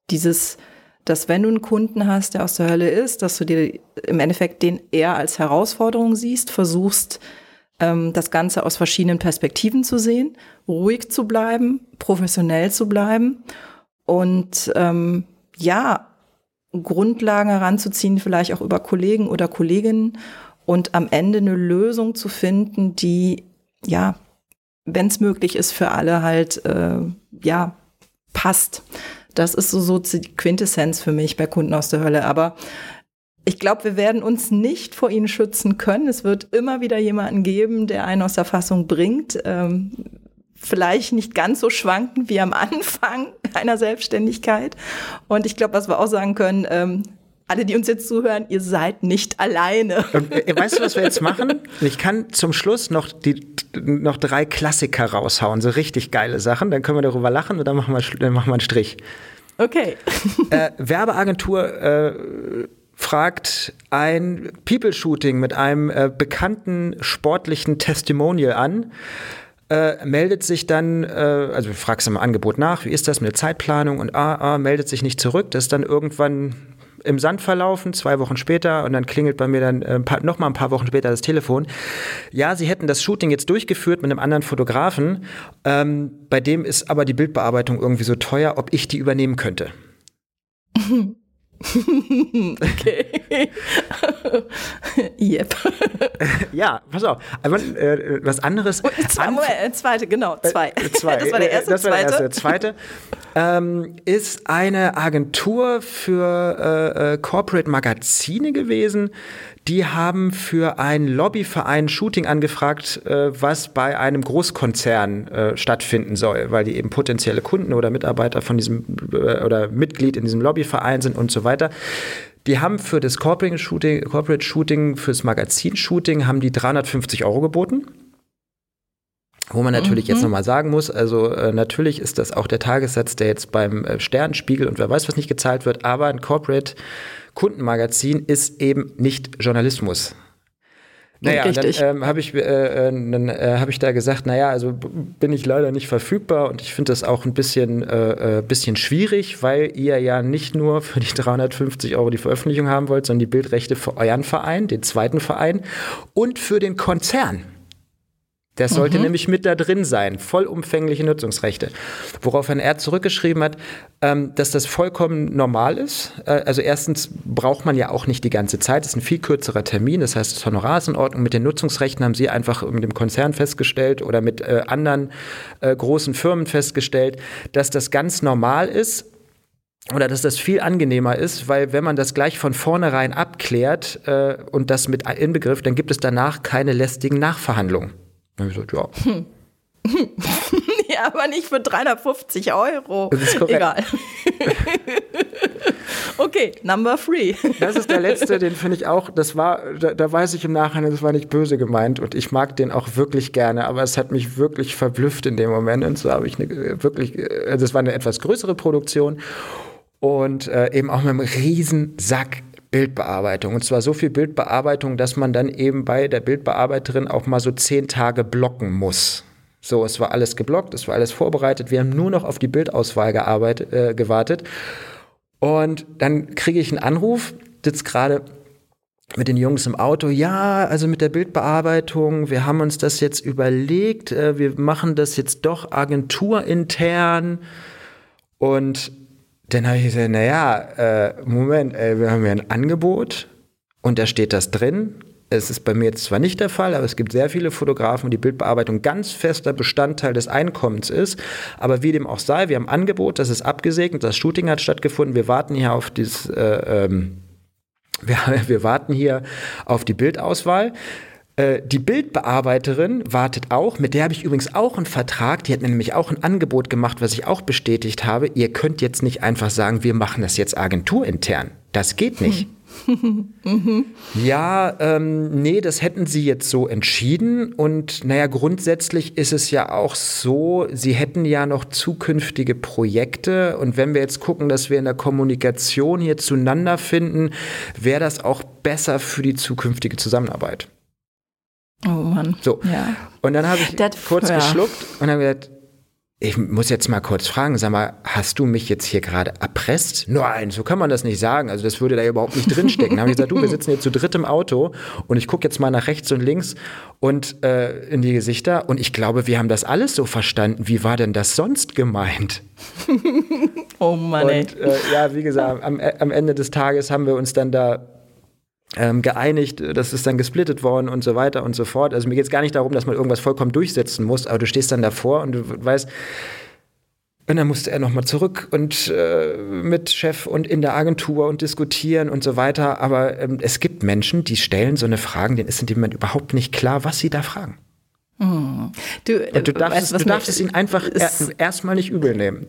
dieses, dass wenn du einen Kunden hast, der aus der Hölle ist, dass du dir im Endeffekt den eher als Herausforderung siehst, versuchst, ähm, das Ganze aus verschiedenen Perspektiven zu sehen, ruhig zu bleiben, professionell zu bleiben und ähm, ja, Grundlagen heranzuziehen, vielleicht auch über Kollegen oder Kolleginnen und am Ende eine Lösung zu finden, die ja wenn es möglich ist, für alle halt, äh, ja, passt. Das ist so, so die Quintessenz für mich bei Kunden aus der Hölle. Aber ich glaube, wir werden uns nicht vor ihnen schützen können. Es wird immer wieder jemanden geben, der einen aus der Fassung bringt. Ähm, vielleicht nicht ganz so schwanken wie am Anfang einer Selbstständigkeit. Und ich glaube, was wir auch sagen können, ähm, alle, die uns jetzt zuhören, ihr seid nicht alleine. Und, äh, weißt du, was wir jetzt machen? Ich kann zum Schluss noch, die, noch drei Klassiker raushauen, so richtig geile Sachen. Dann können wir darüber lachen und dann machen wir, dann machen wir einen Strich. Okay. Äh, Werbeagentur äh, fragt ein People-Shooting mit einem äh, bekannten sportlichen Testimonial an. Äh, meldet sich dann, äh, also du fragst im Angebot nach, wie ist das mit der Zeitplanung und ah, ah, meldet sich nicht zurück. Das ist dann irgendwann im Sand verlaufen, zwei Wochen später und dann klingelt bei mir dann äh, noch mal ein paar Wochen später das Telefon. Ja, sie hätten das Shooting jetzt durchgeführt mit einem anderen Fotografen, ähm, bei dem ist aber die Bildbearbeitung irgendwie so teuer, ob ich die übernehmen könnte. okay. yep. ja, pass auf. Aber, äh, was anderes. Zwei, Moment, äh, zweite, genau, zwei. Äh, zwei. Das war der erste. Das war der erste. Der zweite ähm, ist eine Agentur für äh, äh, Corporate Magazine gewesen. Die haben für einen Lobbyverein Shooting angefragt, äh, was bei einem Großkonzern äh, stattfinden soll, weil die eben potenzielle Kunden oder Mitarbeiter von diesem äh, oder Mitglied in diesem Lobbyverein sind und so weiter. Die haben für das Corporate Shooting, Corporate Shooting, fürs Magazin-Shooting, haben die 350 Euro geboten. Wo man natürlich mhm. jetzt nochmal sagen muss, also äh, natürlich ist das auch der Tagessatz, der jetzt beim äh, Sternspiegel und wer weiß was nicht gezahlt wird, aber ein Corporate Kundenmagazin ist eben nicht Journalismus. Naja, Richtig. dann ähm, habe ich, äh, äh, dann, äh, hab ich da gesagt, naja, also bin ich leider nicht verfügbar und ich finde das auch ein bisschen, äh, äh, bisschen schwierig, weil ihr ja nicht nur für die 350 Euro die Veröffentlichung haben wollt, sondern die Bildrechte für euren Verein, den zweiten Verein und für den Konzern. Das sollte mhm. nämlich mit da drin sein, vollumfängliche Nutzungsrechte. Woraufhin er zurückgeschrieben hat, ähm, dass das vollkommen normal ist. Äh, also erstens braucht man ja auch nicht die ganze Zeit, das ist ein viel kürzerer Termin, das heißt, das Honorar ist in Ordnung. Mit den Nutzungsrechten haben Sie einfach mit dem Konzern festgestellt oder mit äh, anderen äh, großen Firmen festgestellt, dass das ganz normal ist, oder dass das viel angenehmer ist, weil wenn man das gleich von vornherein abklärt äh, und das mit Inbegriff, dann gibt es danach keine lästigen Nachverhandlungen. Dann habe ich gesagt, ja. Hm. ja, aber nicht für 350 Euro. Das ist korrekt. Egal. okay, number three. das ist der letzte, den finde ich auch, das war, da, da, weiß ich im Nachhinein, das war nicht böse gemeint und ich mag den auch wirklich gerne, aber es hat mich wirklich verblüfft in dem Moment und so habe ich eine, wirklich, also es war eine etwas größere Produktion und äh, eben auch mit einem riesen Sack Bildbearbeitung. Und zwar so viel Bildbearbeitung, dass man dann eben bei der Bildbearbeiterin auch mal so zehn Tage blocken muss. So, es war alles geblockt, es war alles vorbereitet. Wir haben nur noch auf die Bildauswahl gearbeitet, äh, gewartet. Und dann kriege ich einen Anruf, sitze gerade mit den Jungs im Auto, ja, also mit der Bildbearbeitung, wir haben uns das jetzt überlegt, äh, wir machen das jetzt doch agenturintern. Und dann habe ich gesagt, naja, äh, Moment, ey, wir haben ja ein Angebot und da steht das drin. Es ist bei mir jetzt zwar nicht der Fall, aber es gibt sehr viele Fotografen, wo die Bildbearbeitung ganz fester Bestandteil des Einkommens ist. Aber wie dem auch sei, wir haben Angebot, das ist abgesegnet, das Shooting hat stattgefunden, wir warten hier auf dieses, äh, ähm, wir, wir warten hier auf die Bildauswahl. Äh, die Bildbearbeiterin wartet auch, mit der habe ich übrigens auch einen Vertrag, die hat mir nämlich auch ein Angebot gemacht, was ich auch bestätigt habe. Ihr könnt jetzt nicht einfach sagen, wir machen das jetzt agenturintern. Das geht nicht. mhm. Ja, ähm, nee, das hätten sie jetzt so entschieden. Und naja, grundsätzlich ist es ja auch so, sie hätten ja noch zukünftige Projekte. Und wenn wir jetzt gucken, dass wir in der Kommunikation hier zueinander finden, wäre das auch besser für die zukünftige Zusammenarbeit. Oh Mann. So. Ja. Und dann habe ich das, kurz ja. geschluckt und habe gesagt, ich muss jetzt mal kurz fragen, sag mal, hast du mich jetzt hier gerade erpresst? Nein, so kann man das nicht sagen. Also das würde da überhaupt nicht drinstecken. Dann habe ich gesagt, du, wir sitzen jetzt zu dritt im Auto und ich gucke jetzt mal nach rechts und links und äh, in die Gesichter und ich glaube, wir haben das alles so verstanden. Wie war denn das sonst gemeint? oh Mann. Ey. Und äh, ja, wie gesagt, am, am Ende des Tages haben wir uns dann da ähm, geeinigt, das ist dann gesplittet worden und so weiter und so fort. Also mir geht es gar nicht darum, dass man irgendwas vollkommen durchsetzen muss, aber du stehst dann davor und du weißt, und dann musste er nochmal zurück und äh, mit Chef und in der Agentur und diskutieren und so weiter. Aber ähm, es gibt Menschen, die stellen so eine Fragen, denen ist in dem Moment überhaupt nicht klar, was sie da fragen. Hm. Du, und du darfst, weißt, du darfst es ihnen einfach erstmal nicht übel nehmen.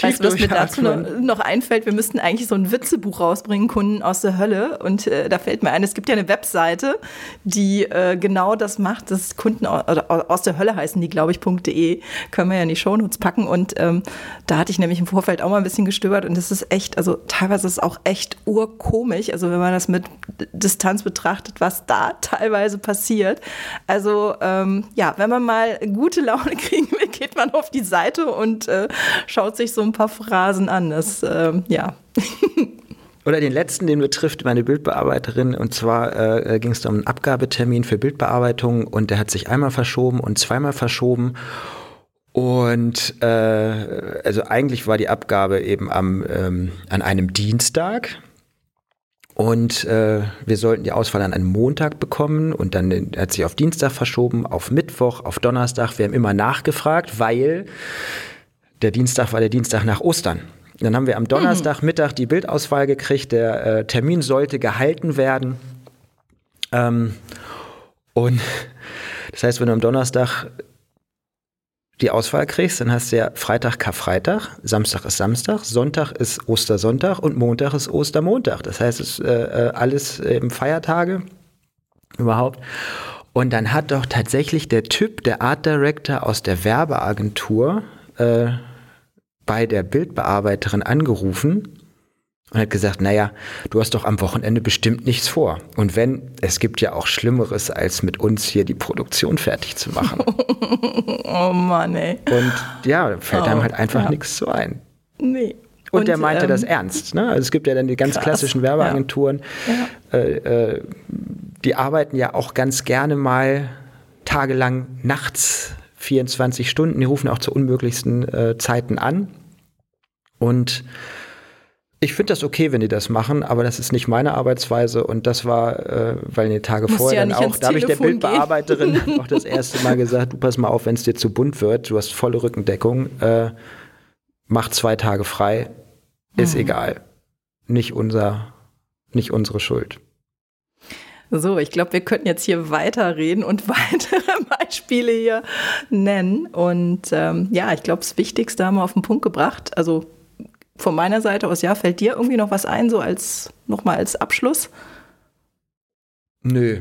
Weißt du, was mir dazu noch, einfällt? Wir müssten eigentlich so ein Witzebuch rausbringen, Kunden aus der Hölle. Und äh, da fällt mir ein, es gibt ja eine Webseite, die äh, genau das macht. Das Kunden aus der Hölle heißen die, glaube ich, .de. Können wir ja in die Shownotes packen. Und ähm, da hatte ich nämlich im Vorfeld auch mal ein bisschen gestöbert. Und das ist echt, also teilweise ist es auch echt urkomisch. Also wenn man das mit Distanz betrachtet, was da teilweise passiert. Also ähm, ja, wenn man mal gute Laune kriegen will, geht man auf die Seite und äh, schaut sich so ein paar Phrasen an. Das, äh, ja. Oder den letzten, den betrifft meine Bildbearbeiterin. Und zwar äh, ging es um einen Abgabetermin für Bildbearbeitung und der hat sich einmal verschoben und zweimal verschoben. Und äh, also eigentlich war die Abgabe eben am, ähm, an einem Dienstag. Und äh, wir sollten die Auswahl an einem Montag bekommen und dann hat sich auf Dienstag verschoben, auf Mittwoch, auf Donnerstag. Wir haben immer nachgefragt, weil der Dienstag war der Dienstag nach Ostern. Dann haben wir am Donnerstagmittag die Bildauswahl gekriegt. Der äh, Termin sollte gehalten werden. Ähm, und das heißt, wenn du am Donnerstag die Auswahl kriegst, dann hast du ja Freitag Karfreitag, Samstag ist Samstag, Sonntag ist Ostersonntag und Montag ist Ostermontag. Das heißt, es ist äh, äh alles eben Feiertage überhaupt. Und dann hat doch tatsächlich der Typ, der Art Director aus der Werbeagentur, äh, bei der Bildbearbeiterin angerufen und hat gesagt, naja, du hast doch am Wochenende bestimmt nichts vor. Und wenn, es gibt ja auch Schlimmeres, als mit uns hier die Produktion fertig zu machen. oh Mann, ey. Und ja, fällt oh, einem halt einfach ja. nichts so ein. Nee. Und, und der meinte ähm, das ernst. Ne? Also es gibt ja dann die ganz krass, klassischen Werbeagenturen, ja. Äh, äh, die arbeiten ja auch ganz gerne mal tagelang nachts 24 Stunden, die rufen auch zu unmöglichsten äh, Zeiten an und ich finde das okay, wenn die das machen, aber das ist nicht meine Arbeitsweise und das war, äh, weil in den Tagen vorher ja dann auch, da habe ich der Bildbearbeiterin auch das erste Mal gesagt, du pass mal auf, wenn es dir zu bunt wird, du hast volle Rückendeckung, äh, mach zwei Tage frei, ist mhm. egal. Nicht unser, nicht unsere Schuld. So, ich glaube, wir könnten jetzt hier weiterreden und weitere Beispiele hier nennen. Und ähm, ja, ich glaube, das Wichtigste haben wir auf den Punkt gebracht. Also von meiner Seite aus, ja, fällt dir irgendwie noch was ein, so als nochmal als Abschluss? Nö.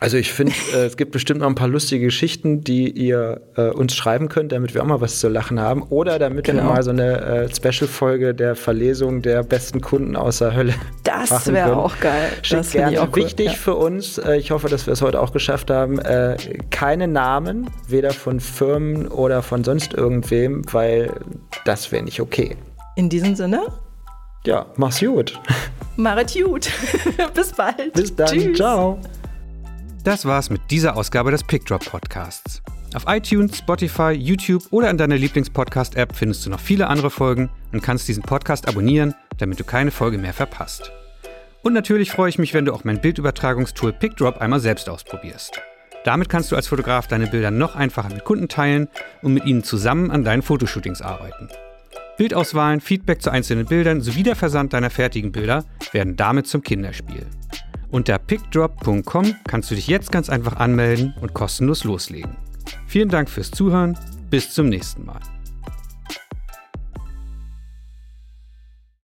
Also ich finde, äh, es gibt bestimmt noch ein paar lustige Geschichten, die ihr äh, uns schreiben könnt, damit wir auch mal was zu lachen haben. Oder damit genau. wir mal so eine äh, Special-Folge der Verlesung der besten Kunden aus der Hölle Das wäre auch geil. Schickt das gerne. Auch cool. Wichtig ja. für uns, äh, ich hoffe, dass wir es heute auch geschafft haben, äh, keine Namen, weder von Firmen oder von sonst irgendwem, weil das wäre nicht okay. In diesem Sinne? Ja, mach's gut. Machet gut. Bis bald. Bis dann. Tschüss. Ciao. Das war's mit dieser Ausgabe des PickDrop Podcasts. Auf iTunes, Spotify, YouTube oder in deiner Lieblingspodcast-App findest du noch viele andere Folgen und kannst diesen Podcast abonnieren, damit du keine Folge mehr verpasst. Und natürlich freue ich mich, wenn du auch mein Bildübertragungstool PickDrop einmal selbst ausprobierst. Damit kannst du als Fotograf deine Bilder noch einfacher mit Kunden teilen und mit ihnen zusammen an deinen Fotoshootings arbeiten. Bildauswahlen, Feedback zu einzelnen Bildern sowie der Versand deiner fertigen Bilder werden damit zum Kinderspiel. Unter pickdrop.com kannst du dich jetzt ganz einfach anmelden und kostenlos loslegen. Vielen Dank fürs Zuhören. Bis zum nächsten Mal.